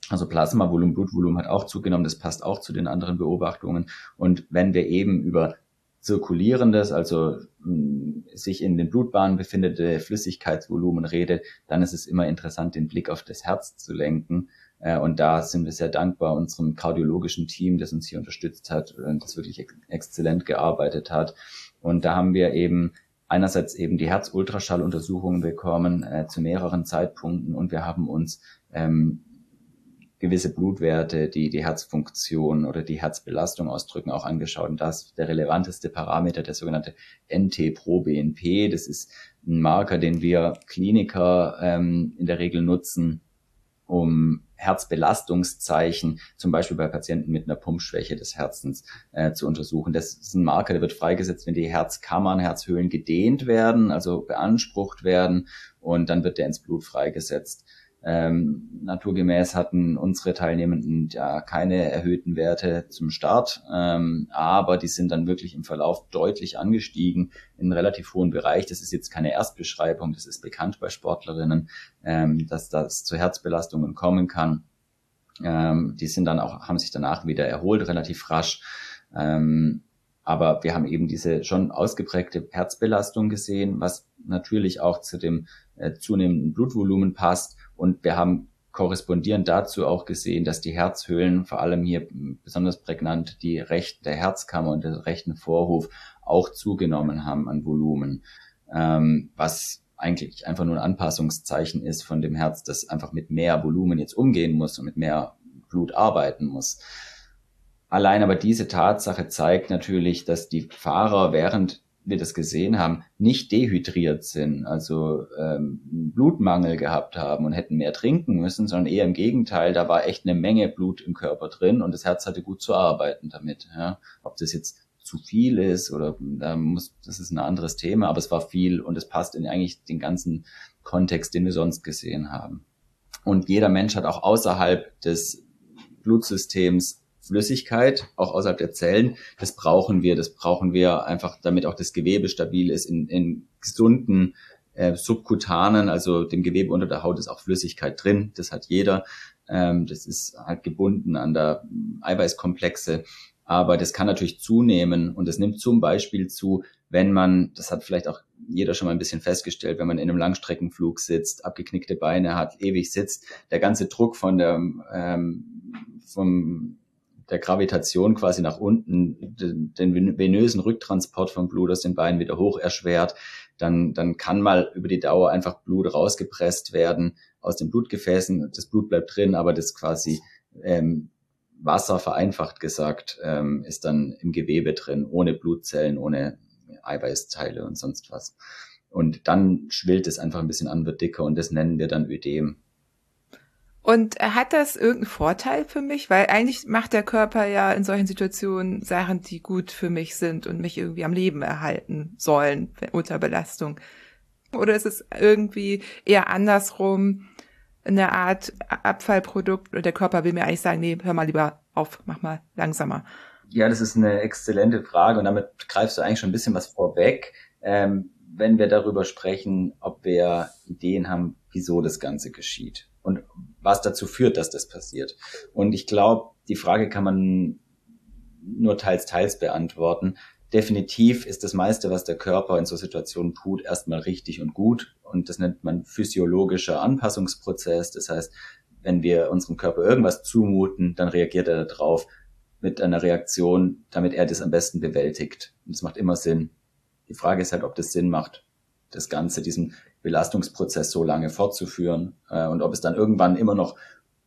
Speaker 5: Also Plasmavolumen, Blutvolumen hat auch zugenommen, das passt auch zu den anderen Beobachtungen. Und wenn wir eben über zirkulierendes, also mh, hm, sich in den Blutbahnen befindende Flüssigkeitsvolumen redet, dann ist es immer interessant, den Blick auf das Herz zu lenken. Äh, und da sind wir sehr dankbar unserem kardiologischen Team, das uns hier unterstützt hat und das wirklich ex exzellent gearbeitet hat. Und da haben wir eben einerseits eben die Herzultraschalluntersuchungen bekommen äh, zu mehreren Zeitpunkten und wir haben uns ähm, gewisse Blutwerte, die die Herzfunktion oder die Herzbelastung ausdrücken, auch angeschaut. Und das der relevanteste Parameter, der sogenannte NT-proBNP. Das ist ein Marker, den wir Kliniker ähm, in der Regel nutzen, um Herzbelastungszeichen, zum Beispiel bei Patienten mit einer Pumpschwäche des Herzens, äh, zu untersuchen. Das ist ein Marker, der wird freigesetzt, wenn die Herzkammern, Herzhöhlen gedehnt werden, also beansprucht werden, und dann wird der ins Blut freigesetzt. Ähm, naturgemäß hatten unsere Teilnehmenden ja keine erhöhten Werte zum Start, ähm, aber die sind dann wirklich im Verlauf deutlich angestiegen in relativ hohen Bereich. Das ist jetzt keine Erstbeschreibung, das ist bekannt bei Sportlerinnen, ähm, dass das zu Herzbelastungen kommen kann. Ähm, die sind dann auch, haben sich danach wieder erholt, relativ rasch. Ähm, aber wir haben eben diese schon ausgeprägte Herzbelastung gesehen, was natürlich auch zu dem äh, zunehmenden Blutvolumen passt und wir haben korrespondierend dazu auch gesehen, dass die Herzhöhlen, vor allem hier besonders prägnant die rechte Herzkammer und der rechten Vorhof, auch zugenommen haben an Volumen, ähm, was eigentlich einfach nur ein Anpassungszeichen ist von dem Herz, das einfach mit mehr Volumen jetzt umgehen muss und mit mehr Blut arbeiten muss. Allein aber diese Tatsache zeigt natürlich, dass die Fahrer während wir das gesehen haben, nicht dehydriert sind, also ähm, Blutmangel gehabt haben und hätten mehr trinken müssen, sondern eher im Gegenteil, da war echt eine Menge Blut im Körper drin und das Herz hatte gut zu arbeiten damit. Ja. Ob das jetzt zu viel ist oder da muss, das ist ein anderes Thema, aber es war viel und es passt in eigentlich den ganzen Kontext, den wir sonst gesehen haben. Und jeder Mensch hat auch außerhalb des Blutsystems Flüssigkeit, auch außerhalb der Zellen. Das brauchen wir. Das brauchen wir einfach, damit auch das Gewebe stabil ist. In, in gesunden äh, subkutanen, also dem Gewebe unter der Haut ist auch Flüssigkeit drin. Das hat jeder. Ähm, das ist halt gebunden an der Eiweißkomplexe. Aber das kann natürlich zunehmen und das nimmt zum Beispiel zu, wenn man, das hat vielleicht auch jeder schon mal ein bisschen festgestellt, wenn man in einem Langstreckenflug sitzt, abgeknickte Beine hat, ewig sitzt, der ganze Druck von der ähm, vom der Gravitation quasi nach unten den venösen Rücktransport vom Blut aus den Beinen wieder hoch erschwert, dann, dann kann mal über die Dauer einfach Blut rausgepresst werden aus den Blutgefäßen. Das Blut bleibt drin, aber das quasi ähm, Wasser, vereinfacht gesagt, ähm, ist dann im Gewebe drin, ohne Blutzellen, ohne Eiweißteile und sonst was. Und dann schwillt es einfach ein bisschen an, wird dicker und das nennen wir dann Ödem.
Speaker 1: Und hat das irgendeinen Vorteil für mich? Weil eigentlich macht der Körper ja in solchen Situationen Sachen, die gut für mich sind und mich irgendwie am Leben erhalten sollen unter Belastung. Oder ist es irgendwie eher andersrum, eine Art Abfallprodukt und der Körper will mir eigentlich sagen, nee, hör mal lieber auf, mach mal langsamer.
Speaker 5: Ja, das ist eine exzellente Frage und damit greifst du eigentlich schon ein bisschen was vorweg, ähm, wenn wir darüber sprechen, ob wir Ideen haben, wieso das Ganze geschieht und was dazu führt, dass das passiert. Und ich glaube, die Frage kann man nur teils, teils beantworten. Definitiv ist das meiste, was der Körper in so Situationen tut, erstmal richtig und gut. Und das nennt man physiologischer Anpassungsprozess. Das heißt, wenn wir unserem Körper irgendwas zumuten, dann reagiert er darauf mit einer Reaktion, damit er das am besten bewältigt. Und das macht immer Sinn. Die Frage ist halt, ob das Sinn macht, das Ganze, diesen Belastungsprozess so lange fortzuführen äh, und ob es dann irgendwann immer noch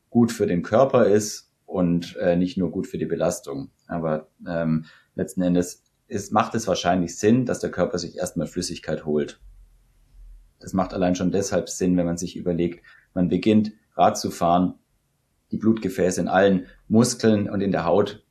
Speaker 5: gut für den Körper ist und äh, nicht nur gut für die Belastung. Aber ähm, letzten Endes ist, macht es wahrscheinlich Sinn, dass der Körper sich erstmal Flüssigkeit holt. Das macht allein schon deshalb Sinn, wenn man sich überlegt, man beginnt Rad zu fahren, die Blutgefäße in allen Muskeln und in der Haut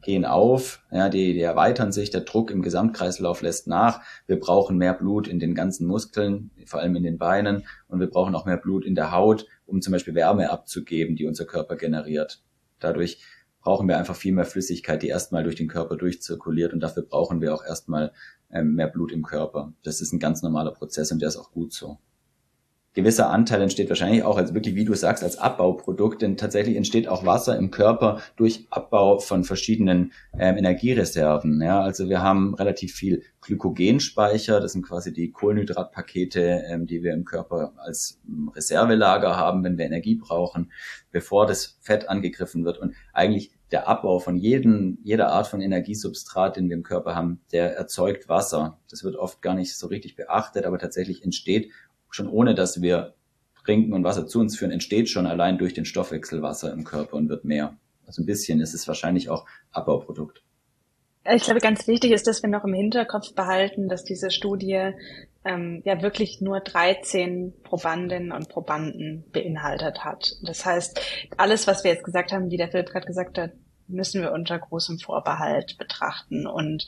Speaker 5: gehen auf, ja, die, die erweitern sich, der Druck im Gesamtkreislauf lässt nach. Wir brauchen mehr Blut in den ganzen Muskeln, vor allem in den Beinen, und wir brauchen auch mehr Blut in der Haut, um zum Beispiel Wärme abzugeben, die unser Körper generiert. Dadurch brauchen wir einfach viel mehr Flüssigkeit, die erstmal durch den Körper durchzirkuliert und dafür brauchen wir auch erstmal ähm, mehr Blut im Körper. Das ist ein ganz normaler Prozess und der ist auch gut so gewisser Anteil entsteht wahrscheinlich auch als wirklich, wie du sagst, als Abbauprodukt, denn tatsächlich entsteht auch Wasser im Körper durch Abbau von verschiedenen ähm, Energiereserven. Ja, also wir haben relativ viel Glykogenspeicher, das sind quasi die Kohlenhydratpakete, ähm, die wir im Körper als ähm, Reservelager haben, wenn wir Energie brauchen, bevor das Fett angegriffen wird. Und eigentlich der Abbau von jedem, jeder Art von Energiesubstrat, den wir im Körper haben, der erzeugt Wasser. Das wird oft gar nicht so richtig beachtet, aber tatsächlich entsteht schon ohne dass wir trinken und Wasser zu uns führen, entsteht schon allein durch den Stoffwechsel Wasser im Körper und wird mehr. Also ein bisschen ist es wahrscheinlich auch Abbauprodukt.
Speaker 3: Ich glaube, ganz wichtig ist, dass wir noch im Hinterkopf behalten, dass diese Studie ähm, ja wirklich nur 13 Probandinnen und Probanden beinhaltet hat. Das heißt, alles, was wir jetzt gesagt haben, wie der Philipp gerade gesagt hat, müssen wir unter großem Vorbehalt betrachten. Und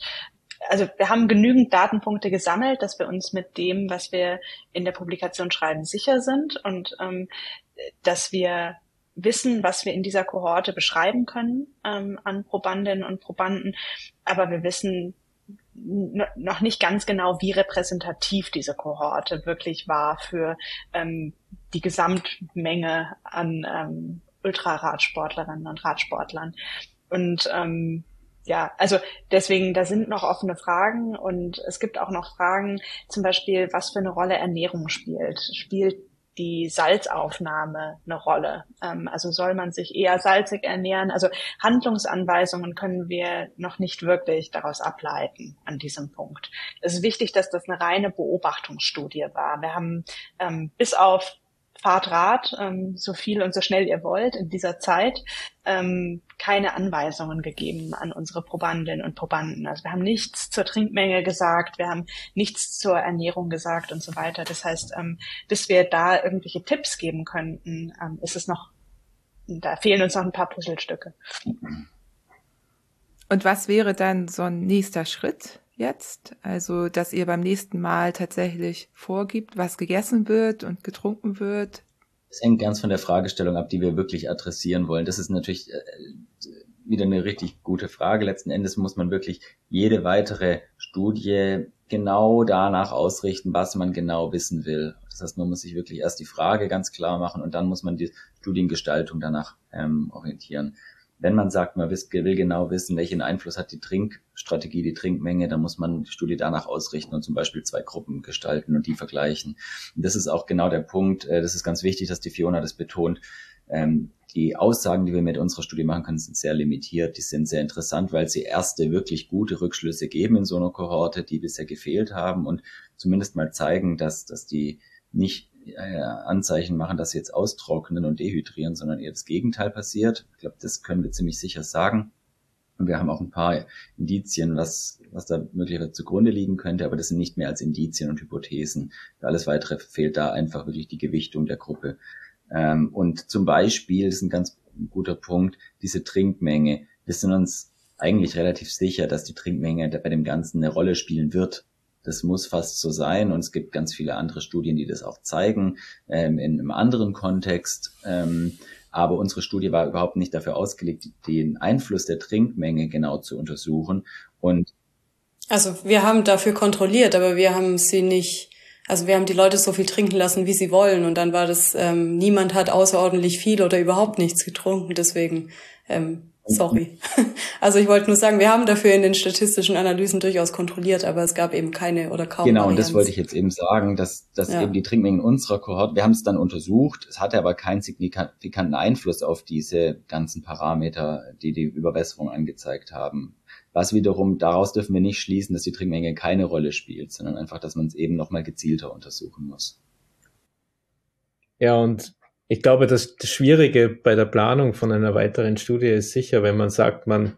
Speaker 3: also wir haben genügend Datenpunkte gesammelt, dass wir uns mit dem, was wir in der Publikation schreiben, sicher sind und ähm, dass wir wissen, was wir in dieser Kohorte beschreiben können ähm, an Probandinnen und Probanden, aber wir wissen noch nicht ganz genau, wie repräsentativ diese Kohorte wirklich war für ähm, die Gesamtmenge an ähm, Ultraradsportlerinnen und Radsportlern. Und ähm, ja, also deswegen, da sind noch offene Fragen und es gibt auch noch Fragen, zum Beispiel, was für eine Rolle Ernährung spielt. Spielt die Salzaufnahme eine Rolle? Ähm, also soll man sich eher salzig ernähren? Also Handlungsanweisungen können wir noch nicht wirklich daraus ableiten an diesem Punkt. Es ist wichtig, dass das eine reine Beobachtungsstudie war. Wir haben ähm, bis auf fahrt Rad, ähm, so viel und so schnell ihr wollt in dieser Zeit, ähm, keine Anweisungen gegeben an unsere Probandinnen und Probanden. Also wir haben nichts zur Trinkmenge gesagt, wir haben nichts zur Ernährung gesagt und so weiter. Das heißt, ähm, bis wir da irgendwelche Tipps geben könnten, ähm, ist es noch, da fehlen uns noch ein paar Puzzlestücke.
Speaker 1: Und was wäre dann so ein nächster Schritt? Jetzt? Also, dass ihr beim nächsten Mal tatsächlich vorgibt, was gegessen wird und getrunken wird?
Speaker 5: Das hängt ganz von der Fragestellung ab, die wir wirklich adressieren wollen. Das ist natürlich äh, wieder eine richtig gute Frage. Letzten Endes muss man wirklich jede weitere Studie genau danach ausrichten, was man genau wissen will. Das heißt, man muss sich wirklich erst die Frage ganz klar machen und dann muss man die Studiengestaltung danach ähm, orientieren wenn man sagt, man will genau wissen, welchen Einfluss hat die Trinkstrategie, die Trinkmenge, dann muss man die Studie danach ausrichten und zum Beispiel zwei Gruppen gestalten und die vergleichen. Und das ist auch genau der Punkt, äh, das ist ganz wichtig, dass die Fiona das betont. Ähm, die Aussagen, die wir mit unserer Studie machen können, sind sehr limitiert. Die sind sehr interessant, weil sie erste wirklich gute Rückschlüsse geben in so einer Kohorte, die bisher gefehlt haben und zumindest mal zeigen, dass, dass die nicht Anzeichen machen, dass sie jetzt austrocknen und dehydrieren, sondern eher das Gegenteil passiert. Ich glaube, das können wir ziemlich sicher sagen. Und wir haben auch ein paar Indizien, was, was da möglicherweise zugrunde liegen könnte, aber das sind nicht mehr als Indizien und Hypothesen. Alles weitere fehlt da einfach wirklich die Gewichtung der Gruppe. Ähm, und zum Beispiel, das ist ein ganz guter Punkt, diese Trinkmenge. Wir sind uns eigentlich relativ sicher, dass die Trinkmenge bei dem Ganzen eine Rolle spielen wird. Das muss fast so sein und es gibt ganz viele andere Studien, die das auch zeigen ähm, in einem anderen Kontext. Ähm, Aber unsere Studie war überhaupt nicht dafür ausgelegt, den Einfluss der Trinkmenge genau zu untersuchen. Und
Speaker 2: also wir haben dafür kontrolliert, aber wir haben sie nicht also wir haben die Leute so viel trinken lassen, wie sie wollen. Und dann war das, ähm, niemand hat außerordentlich viel oder überhaupt nichts getrunken. Deswegen, ähm, sorry. Also ich wollte nur sagen, wir haben dafür in den statistischen Analysen durchaus kontrolliert, aber es gab eben keine oder kaum.
Speaker 5: Genau, Varianz. und das wollte ich jetzt eben sagen, dass, dass ja. eben die Trinkmengen unserer Kohorte, wir haben es dann untersucht, es hatte aber keinen signifikanten Einfluss auf diese ganzen Parameter, die die Überwässerung angezeigt haben. Was wiederum, daraus dürfen wir nicht schließen, dass die Trinkmenge keine Rolle spielt, sondern einfach, dass man es eben nochmal gezielter untersuchen muss.
Speaker 4: Ja, und ich glaube, das, Schwierige bei der Planung von einer weiteren Studie ist sicher, wenn man sagt, man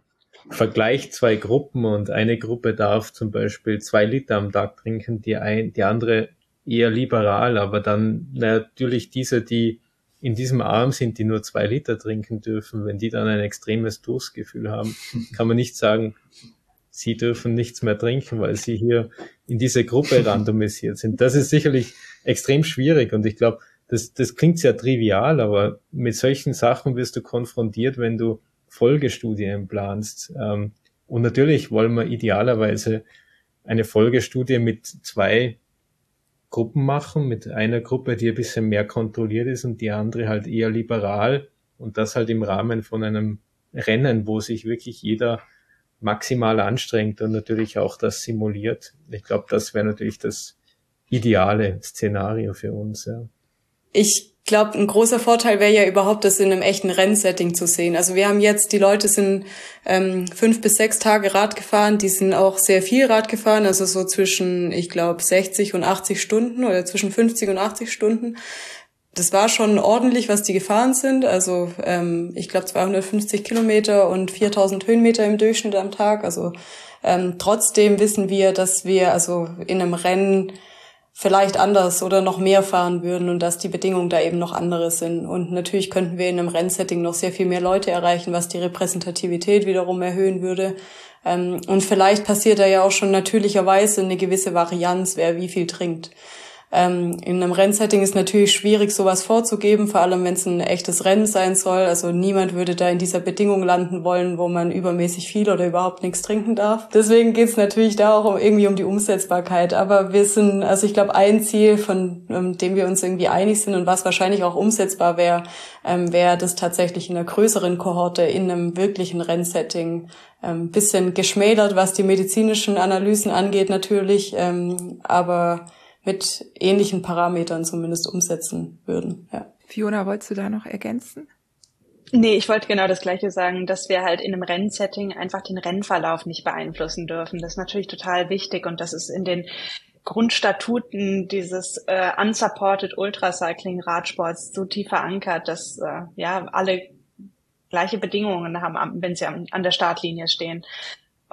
Speaker 4: vergleicht zwei Gruppen und eine Gruppe darf zum Beispiel zwei Liter am Tag trinken, die, ein, die andere eher liberal, aber dann natürlich diese, die in diesem Arm sind, die nur zwei Liter trinken dürfen, wenn die dann ein extremes Durstgefühl haben, kann man nicht sagen, sie dürfen nichts mehr trinken, weil sie hier in diese Gruppe randomisiert sind. Das ist sicherlich extrem schwierig und ich glaube, das, das klingt sehr trivial, aber mit solchen Sachen wirst du konfrontiert, wenn du Folgestudien planst. Ähm, und natürlich wollen wir idealerweise eine Folgestudie mit zwei Gruppen machen, mit einer Gruppe, die ein bisschen mehr kontrolliert ist und die andere halt eher liberal und das halt im Rahmen von einem Rennen, wo sich wirklich jeder maximal anstrengt und natürlich auch das simuliert. Ich glaube, das wäre natürlich das ideale Szenario für uns. Ja.
Speaker 2: Ich glaube, ein großer Vorteil wäre ja überhaupt, das in einem echten Rennsetting zu sehen. Also wir haben jetzt, die Leute sind ähm, fünf bis sechs Tage Rad gefahren, die sind auch sehr viel Rad gefahren, also so zwischen, ich glaube, 60 und 80 Stunden oder zwischen 50 und 80 Stunden. Das war schon ordentlich, was die gefahren sind. Also ähm, ich glaube 250 Kilometer und 4000 Höhenmeter im Durchschnitt am Tag. Also ähm, trotzdem wissen wir, dass wir also in einem Rennen vielleicht anders oder noch mehr fahren würden und dass die Bedingungen da eben noch andere sind. Und natürlich könnten wir in einem Rennsetting noch sehr viel mehr Leute erreichen, was die Repräsentativität wiederum erhöhen würde. Ähm, und vielleicht passiert da ja auch schon natürlicherweise eine gewisse Varianz, wer wie viel trinkt. Ähm, in einem Rennsetting ist natürlich schwierig, sowas vorzugeben, vor allem wenn es ein echtes Rennen sein soll. Also niemand würde da in dieser Bedingung landen wollen, wo man übermäßig viel oder überhaupt nichts trinken darf. Deswegen geht es natürlich da auch irgendwie um die Umsetzbarkeit. Aber wir sind, also ich glaube, ein Ziel, von ähm, dem wir uns irgendwie einig sind und was wahrscheinlich auch umsetzbar wäre, ähm, wäre das tatsächlich in einer größeren Kohorte, in einem wirklichen Rennsetting ähm, bisschen geschmälert, was die medizinischen Analysen angeht natürlich, ähm, aber mit ähnlichen Parametern zumindest umsetzen würden. Ja.
Speaker 1: Fiona, wolltest du da noch ergänzen?
Speaker 3: Nee, ich wollte genau das Gleiche sagen, dass wir halt in einem Rennsetting einfach den Rennverlauf nicht beeinflussen dürfen. Das ist natürlich total wichtig und das ist in den Grundstatuten dieses äh, unsupported Ultracycling Radsports so tief verankert, dass äh, ja alle gleiche Bedingungen haben, wenn sie an der Startlinie stehen.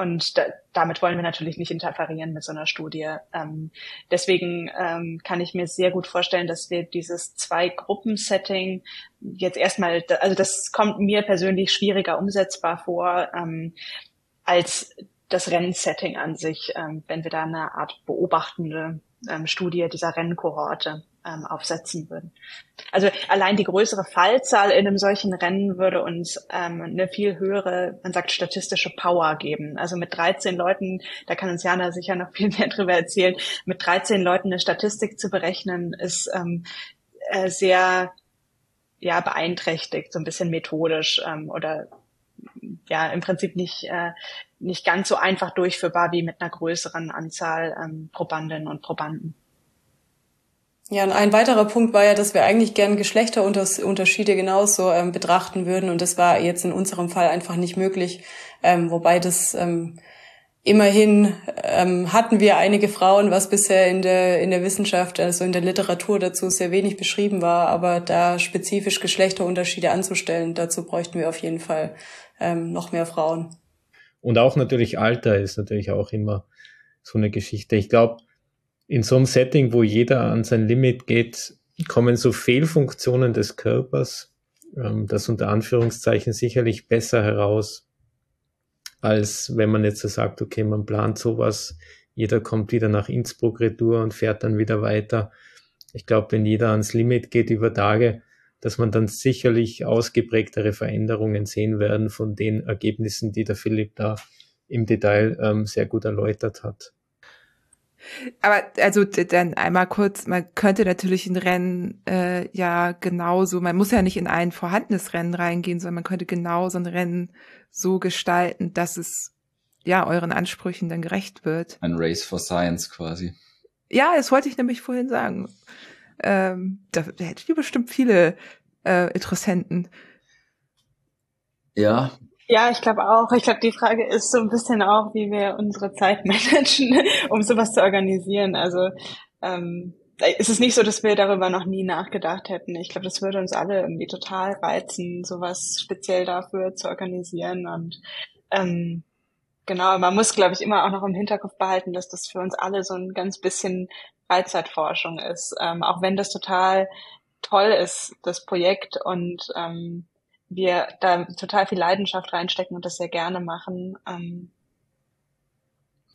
Speaker 3: Und da, damit wollen wir natürlich nicht interferieren mit so einer Studie. Ähm, deswegen ähm, kann ich mir sehr gut vorstellen, dass wir dieses Zwei-Gruppen-Setting jetzt erstmal, also das kommt mir persönlich schwieriger umsetzbar vor ähm, als das Rennsetting an sich, ähm, wenn wir da eine Art beobachtende ähm, Studie dieser Rennkohorte ähm, aufsetzen würden. Also allein die größere Fallzahl in einem solchen Rennen würde uns ähm, eine viel höhere, man sagt, statistische Power geben. Also mit 13 Leuten, da kann uns Jana sicher noch viel mehr drüber erzählen, mit 13 Leuten eine Statistik zu berechnen, ist ähm, äh, sehr ja beeinträchtigt, so ein bisschen methodisch ähm, oder ja im Prinzip nicht äh, nicht ganz so einfach durchführbar wie mit einer größeren Anzahl ähm, Probandinnen und Probanden.
Speaker 2: Ja, und ein weiterer Punkt war ja, dass wir eigentlich gern Geschlechterunterschiede genauso ähm, betrachten würden. Und das war jetzt in unserem Fall einfach nicht möglich. Ähm, wobei das ähm, immerhin ähm, hatten wir einige Frauen, was bisher in der, in der Wissenschaft, also in der Literatur dazu sehr wenig beschrieben war. Aber da spezifisch Geschlechterunterschiede anzustellen, dazu bräuchten wir auf jeden Fall ähm, noch mehr Frauen.
Speaker 4: Und auch natürlich Alter ist natürlich auch immer so eine Geschichte. Ich glaube, in so einem Setting, wo jeder an sein Limit geht, kommen so Fehlfunktionen des Körpers, ähm, das unter Anführungszeichen sicherlich besser heraus, als wenn man jetzt so sagt, okay, man plant sowas, jeder kommt wieder nach Innsbruck retour und fährt dann wieder weiter. Ich glaube, wenn jeder ans Limit geht über Tage, dass man dann sicherlich ausgeprägtere Veränderungen sehen werden von den Ergebnissen, die der Philipp da im Detail ähm, sehr gut erläutert hat.
Speaker 1: Aber also dann einmal kurz, man könnte natürlich ein Rennen äh, ja genauso, man muss ja nicht in ein vorhandenes Rennen reingehen, sondern man könnte genau so ein Rennen so gestalten, dass es ja euren Ansprüchen dann gerecht wird.
Speaker 5: Ein Race for Science quasi.
Speaker 1: Ja, das wollte ich nämlich vorhin sagen. Ähm, da, da hättet ihr bestimmt viele äh, Interessenten.
Speaker 5: Ja,
Speaker 3: ja, ich glaube auch. Ich glaube, die Frage ist so ein bisschen auch, wie wir unsere Zeit managen, um sowas zu organisieren. Also ähm, es ist nicht so, dass wir darüber noch nie nachgedacht hätten. Ich glaube, das würde uns alle irgendwie total reizen, sowas speziell dafür zu organisieren. Und ähm, genau, man muss, glaube ich, immer auch noch im Hinterkopf behalten, dass das für uns alle so ein ganz bisschen Freizeitforschung ist. Ähm, auch wenn das total toll ist, das Projekt und ähm, wir da total viel Leidenschaft reinstecken und das sehr gerne machen. Ähm.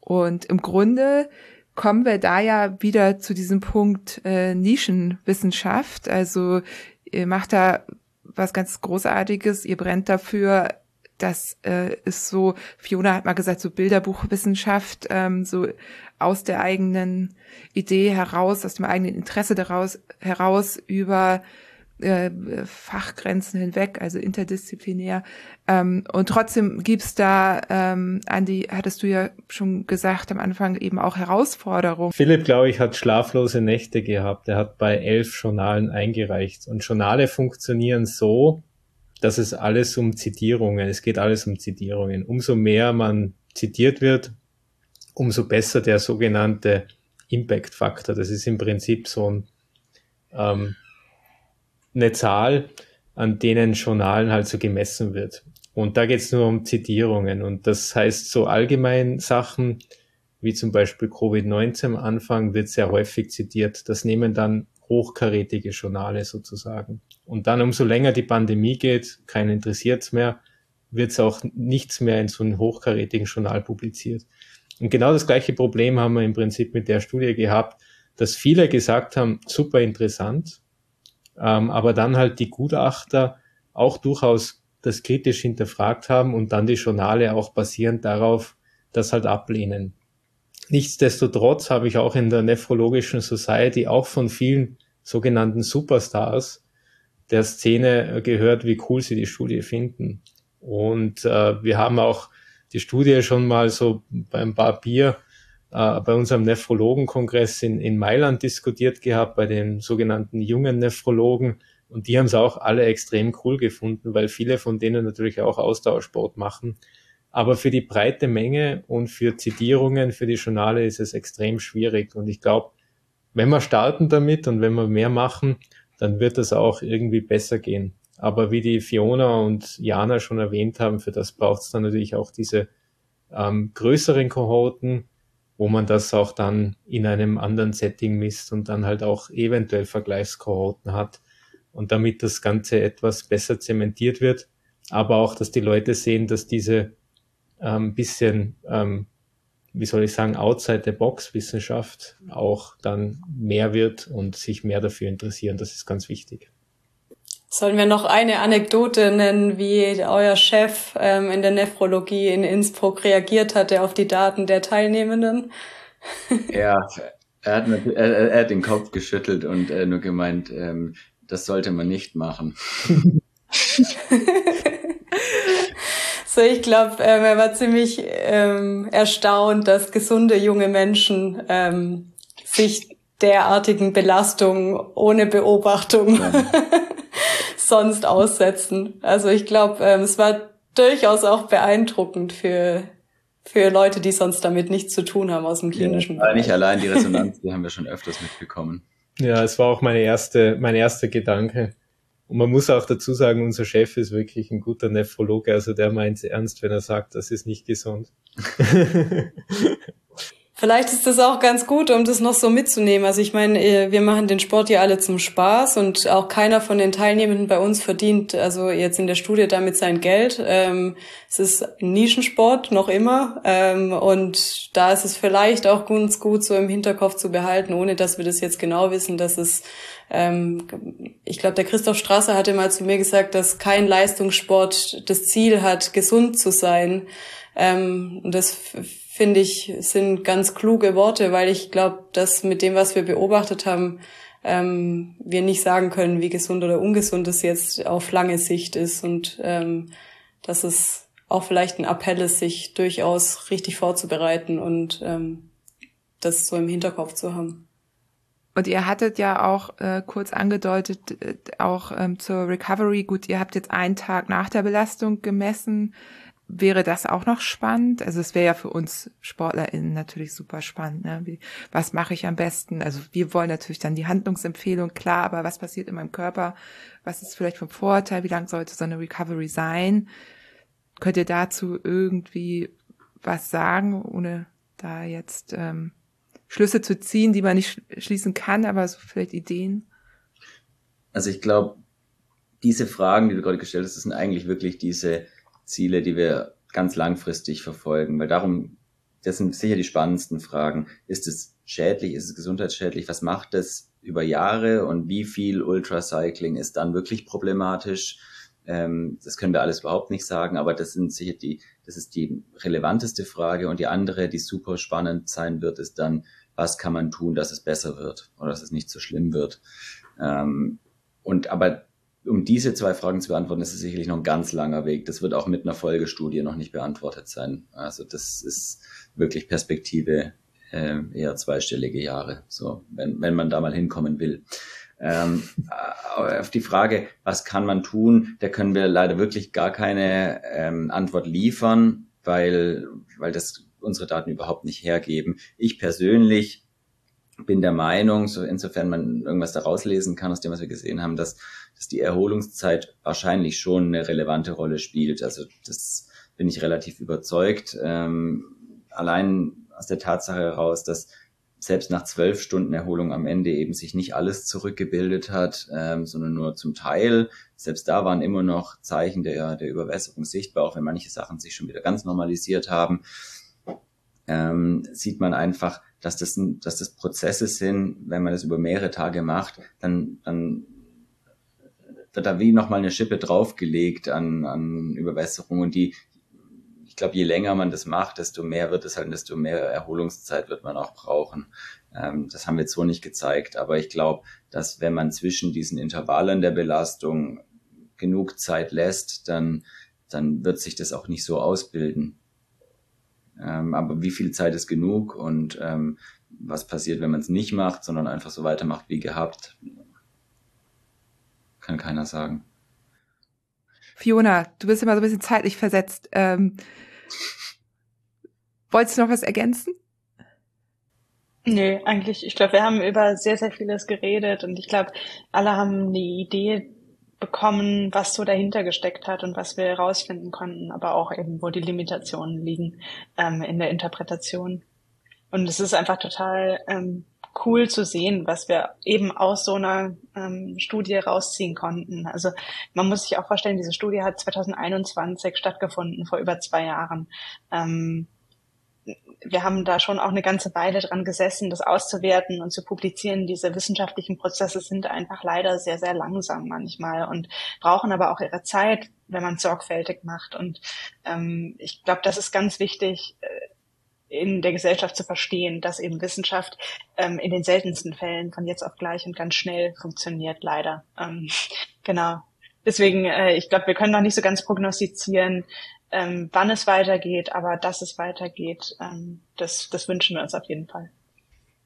Speaker 1: Und im Grunde kommen wir da ja wieder zu diesem Punkt äh, Nischenwissenschaft. Also ihr macht da was ganz Großartiges, ihr brennt dafür, das äh, ist so, Fiona hat mal gesagt, so Bilderbuchwissenschaft, ähm, so aus der eigenen Idee heraus, aus dem eigenen Interesse daraus heraus über äh, Fachgrenzen hinweg, also interdisziplinär. Ähm, und trotzdem gibt's da, ähm, Andi, hattest du ja schon gesagt am Anfang eben auch Herausforderungen.
Speaker 4: Philipp, glaube ich, hat schlaflose Nächte gehabt. Er hat bei elf Journalen eingereicht. Und Journale funktionieren so, dass es alles um Zitierungen, es geht alles um Zitierungen. Umso mehr man zitiert wird, umso besser der sogenannte Impact-Faktor. Das ist im Prinzip so ein ähm, eine Zahl, an denen Journalen halt so gemessen wird. Und da geht es nur um Zitierungen. Und das heißt, so allgemein Sachen, wie zum Beispiel Covid-19 am Anfang, wird sehr häufig zitiert. Das nehmen dann hochkarätige Journale sozusagen. Und dann, umso länger die Pandemie geht, keinen interessiert's mehr, wird's auch nichts mehr in so einem hochkarätigen Journal publiziert. Und genau das gleiche Problem haben wir im Prinzip mit der Studie gehabt, dass viele gesagt haben, super interessant, ähm, aber dann halt die Gutachter auch durchaus das kritisch hinterfragt haben und dann die Journale auch basierend darauf das halt ablehnen. Nichtsdestotrotz habe ich auch in der Nephrologischen Society auch von vielen sogenannten Superstars der Szene gehört, wie cool sie die Studie finden. Und äh, wir haben auch die Studie schon mal so beim paar Bier äh, bei unserem Nephrologenkongress in, in Mailand diskutiert gehabt, bei den sogenannten jungen Nephrologen. Und die haben es auch alle extrem cool gefunden, weil viele von denen natürlich auch Ausdauersport machen. Aber für die breite Menge und für Zitierungen, für die Journale ist es extrem schwierig. Und ich glaube, wenn wir starten damit und wenn wir mehr machen, dann wird es auch irgendwie besser gehen. Aber wie die Fiona und Jana schon erwähnt haben, für das braucht es dann natürlich auch diese ähm, größeren Kohorten, wo man das auch dann in einem anderen Setting misst und dann halt auch eventuell Vergleichskohorten hat und damit das Ganze etwas besser zementiert wird, aber auch, dass die Leute sehen, dass diese ähm, bisschen, ähm, wie soll ich sagen, outside the box Wissenschaft auch dann mehr wird und sich mehr dafür interessieren. Das ist ganz wichtig.
Speaker 2: Sollen wir noch eine Anekdote nennen, wie euer Chef ähm, in der Nephrologie in Innsbruck reagiert hatte auf die Daten der Teilnehmenden?
Speaker 5: Ja, er hat, er, er hat den Kopf geschüttelt und äh, nur gemeint, ähm, das sollte man nicht machen.
Speaker 2: so, ich glaube, ähm, er war ziemlich ähm, erstaunt, dass gesunde junge Menschen ähm, sich derartigen Belastungen ohne Beobachtung ja. sonst aussetzen. Also ich glaube, ähm, es war durchaus auch beeindruckend für für Leute, die sonst damit nichts zu tun haben aus dem klinischen
Speaker 5: ja, Bereich. Nicht allein die Resonanz, die haben wir schon öfters mitbekommen.
Speaker 4: Ja, es war auch meine erste, mein erster Gedanke. Und man muss auch dazu sagen, unser Chef ist wirklich ein guter Nephrologe, also der meint es ernst, wenn er sagt, das ist nicht gesund.
Speaker 2: Vielleicht ist das auch ganz gut, um das noch so mitzunehmen. Also ich meine, äh, wir machen den Sport ja alle zum Spaß und auch keiner von den Teilnehmenden bei uns verdient, also jetzt in der Studie damit sein Geld. Ähm, es ist ein Nischensport noch immer ähm, und da ist es vielleicht auch ganz gut so im Hinterkopf zu behalten, ohne dass wir das jetzt genau wissen, dass es ähm, ich glaube, der Christoph Strasser hatte mal zu mir gesagt, dass kein Leistungssport das Ziel hat, gesund zu sein. Und das finde ich, sind ganz kluge Worte, weil ich glaube, dass mit dem, was wir beobachtet haben, ähm, wir nicht sagen können, wie gesund oder ungesund es jetzt auf lange Sicht ist und ähm, dass es auch vielleicht ein Appell ist, sich durchaus richtig vorzubereiten und ähm, das so im Hinterkopf zu haben.
Speaker 1: Und ihr hattet ja auch äh, kurz angedeutet, äh, auch ähm, zur Recovery, gut, ihr habt jetzt einen Tag nach der Belastung gemessen wäre das auch noch spannend? Also es wäre ja für uns SportlerInnen natürlich super spannend. Ne? Wie, was mache ich am besten? Also wir wollen natürlich dann die Handlungsempfehlung, klar, aber was passiert in meinem Körper? Was ist vielleicht vom Vorteil? Wie lang sollte so eine Recovery sein? Könnt ihr dazu irgendwie was sagen, ohne da jetzt ähm, Schlüsse zu ziehen, die man nicht schließen kann, aber so vielleicht Ideen?
Speaker 5: Also ich glaube, diese Fragen, die du gerade gestellt hast, das sind eigentlich wirklich diese Ziele, die wir ganz langfristig verfolgen, weil darum, das sind sicher die spannendsten Fragen. Ist es schädlich? Ist es gesundheitsschädlich? Was macht es über Jahre und wie viel Ultracycling ist dann wirklich problematisch? Ähm, das können wir alles überhaupt nicht sagen, aber das sind sicher die, das ist die relevanteste Frage und die andere, die super spannend sein wird, ist dann, was kann man tun, dass es besser wird oder dass es nicht so schlimm wird? Ähm, und aber um diese zwei Fragen zu beantworten, ist es sicherlich noch ein ganz langer Weg. Das wird auch mit einer Folgestudie noch nicht beantwortet sein. Also das ist wirklich Perspektive äh, eher zweistellige Jahre, so wenn, wenn man da mal hinkommen will. Ähm, auf die Frage, was kann man tun, da können wir leider wirklich gar keine ähm, Antwort liefern, weil, weil das unsere Daten überhaupt nicht hergeben. Ich persönlich bin der Meinung, so insofern man irgendwas daraus lesen kann aus dem, was wir gesehen haben, dass dass die Erholungszeit wahrscheinlich schon eine relevante Rolle spielt. Also das bin ich relativ überzeugt. Ähm, allein aus der Tatsache heraus, dass selbst nach zwölf Stunden Erholung am Ende eben sich nicht alles zurückgebildet hat, ähm, sondern nur zum Teil. Selbst da waren immer noch Zeichen der, der Überwässerung sichtbar, auch wenn manche Sachen sich schon wieder ganz normalisiert haben. Ähm, sieht man einfach, dass das, dass das Prozesse sind, wenn man das über mehrere Tage macht, dann, dann wird da wie nochmal eine Schippe draufgelegt an, an Überwässerung und die, ich glaube, je länger man das macht, desto mehr wird es halt, desto mehr Erholungszeit wird man auch brauchen. Ähm, das haben wir jetzt so nicht gezeigt, aber ich glaube, dass wenn man zwischen diesen Intervallen der Belastung genug Zeit lässt, dann, dann wird sich das auch nicht so ausbilden. Ähm, aber wie viel Zeit ist genug und ähm, was passiert, wenn man es nicht macht, sondern einfach so weitermacht wie gehabt, kann keiner sagen.
Speaker 1: Fiona, du bist immer so ein bisschen zeitlich versetzt. Ähm, wolltest du noch was ergänzen?
Speaker 3: Nö, eigentlich, ich glaube, wir haben über sehr, sehr vieles geredet und ich glaube, alle haben eine Idee bekommen, was so dahinter gesteckt hat und was wir herausfinden konnten, aber auch eben, wo die Limitationen liegen ähm, in der Interpretation. Und es ist einfach total ähm, cool zu sehen, was wir eben aus so einer ähm, Studie rausziehen konnten. Also man muss sich auch vorstellen, diese Studie hat 2021 stattgefunden, vor über zwei Jahren. Ähm, wir haben da schon auch eine ganze Weile dran gesessen, das auszuwerten und zu publizieren. Diese wissenschaftlichen Prozesse sind einfach leider sehr, sehr langsam manchmal und brauchen aber auch ihre Zeit, wenn man sorgfältig macht. Und ähm, ich glaube, das ist ganz wichtig, äh, in der Gesellschaft zu verstehen, dass eben Wissenschaft ähm, in den seltensten Fällen von jetzt auf gleich und ganz schnell funktioniert, leider. Ähm, genau. Deswegen, äh, ich glaube, wir können noch nicht so ganz prognostizieren, ähm, wann es weitergeht, aber dass es weitergeht, ähm, das, das wünschen wir uns auf jeden Fall.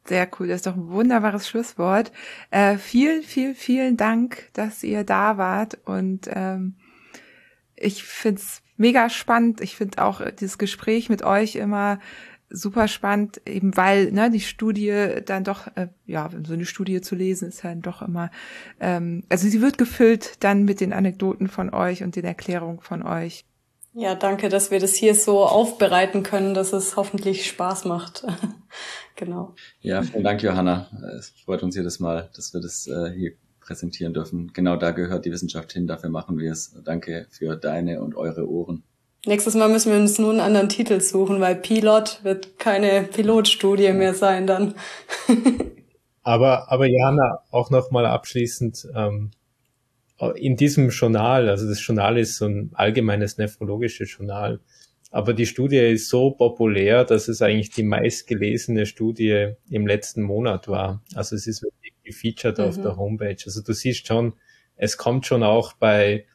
Speaker 1: Sehr cool, das ist doch ein wunderbares Schlusswort. Äh, vielen, vielen, vielen Dank, dass ihr da wart und ähm, ich find's mega spannend. Ich finde auch dieses Gespräch mit euch immer super spannend, eben weil ne, die Studie dann doch, äh, ja, so eine Studie zu lesen ist dann doch immer, ähm, also sie wird gefüllt dann mit den Anekdoten von euch und den Erklärungen von euch.
Speaker 2: Ja, danke, dass wir das hier so aufbereiten können, dass es hoffentlich Spaß macht. genau.
Speaker 5: Ja, vielen Dank, Johanna. Es freut uns jedes Mal, dass wir das äh, hier präsentieren dürfen. Genau da gehört die Wissenschaft hin, dafür machen wir es. Danke für deine und eure Ohren.
Speaker 2: Nächstes Mal müssen wir uns nur einen anderen Titel suchen, weil Pilot wird keine Pilotstudie mehr sein dann.
Speaker 4: aber, aber Jana, auch nochmal abschließend, ähm, in diesem Journal, also das Journal ist so ein allgemeines nephrologisches Journal, aber die Studie ist so populär, dass es eigentlich die meistgelesene Studie im letzten Monat war. Also es ist wirklich gefeatured mhm. auf der Homepage. Also du siehst schon, es kommt schon auch bei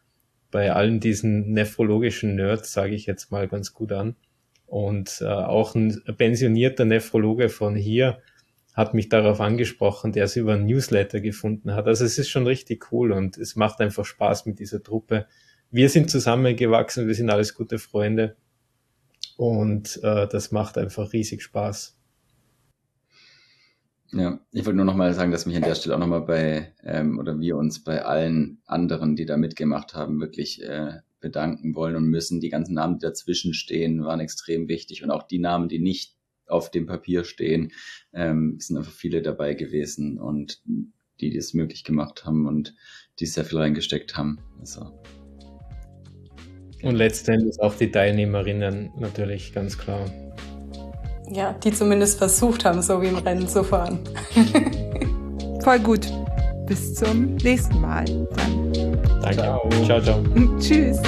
Speaker 4: bei allen diesen nephrologischen Nerds, sage ich jetzt mal ganz gut an. Und äh, auch ein pensionierter Nephrologe von hier hat mich darauf angesprochen, der es über ein Newsletter gefunden hat. Also es ist schon richtig cool und es macht einfach Spaß mit dieser Truppe. Wir sind zusammengewachsen, wir sind alles gute Freunde und äh, das macht einfach riesig Spaß.
Speaker 5: Ja, ich wollte nur noch mal sagen, dass mich an der Stelle auch noch mal bei, ähm, oder wir uns bei allen anderen, die da mitgemacht haben, wirklich äh, bedanken wollen und müssen. Die ganzen Namen, die dazwischen stehen, waren extrem wichtig und auch die Namen, die nicht auf dem Papier stehen, ähm, sind einfach viele dabei gewesen und die, die es möglich gemacht haben und die sehr viel reingesteckt haben. Also.
Speaker 4: Und letztendlich auch die Teilnehmerinnen natürlich ganz klar
Speaker 2: ja, die zumindest versucht haben, so wie im Rennen zu fahren.
Speaker 1: Voll gut. Bis zum nächsten Mal.
Speaker 4: Dann. Danke. Ciao, ciao. ciao.
Speaker 1: Tschüss.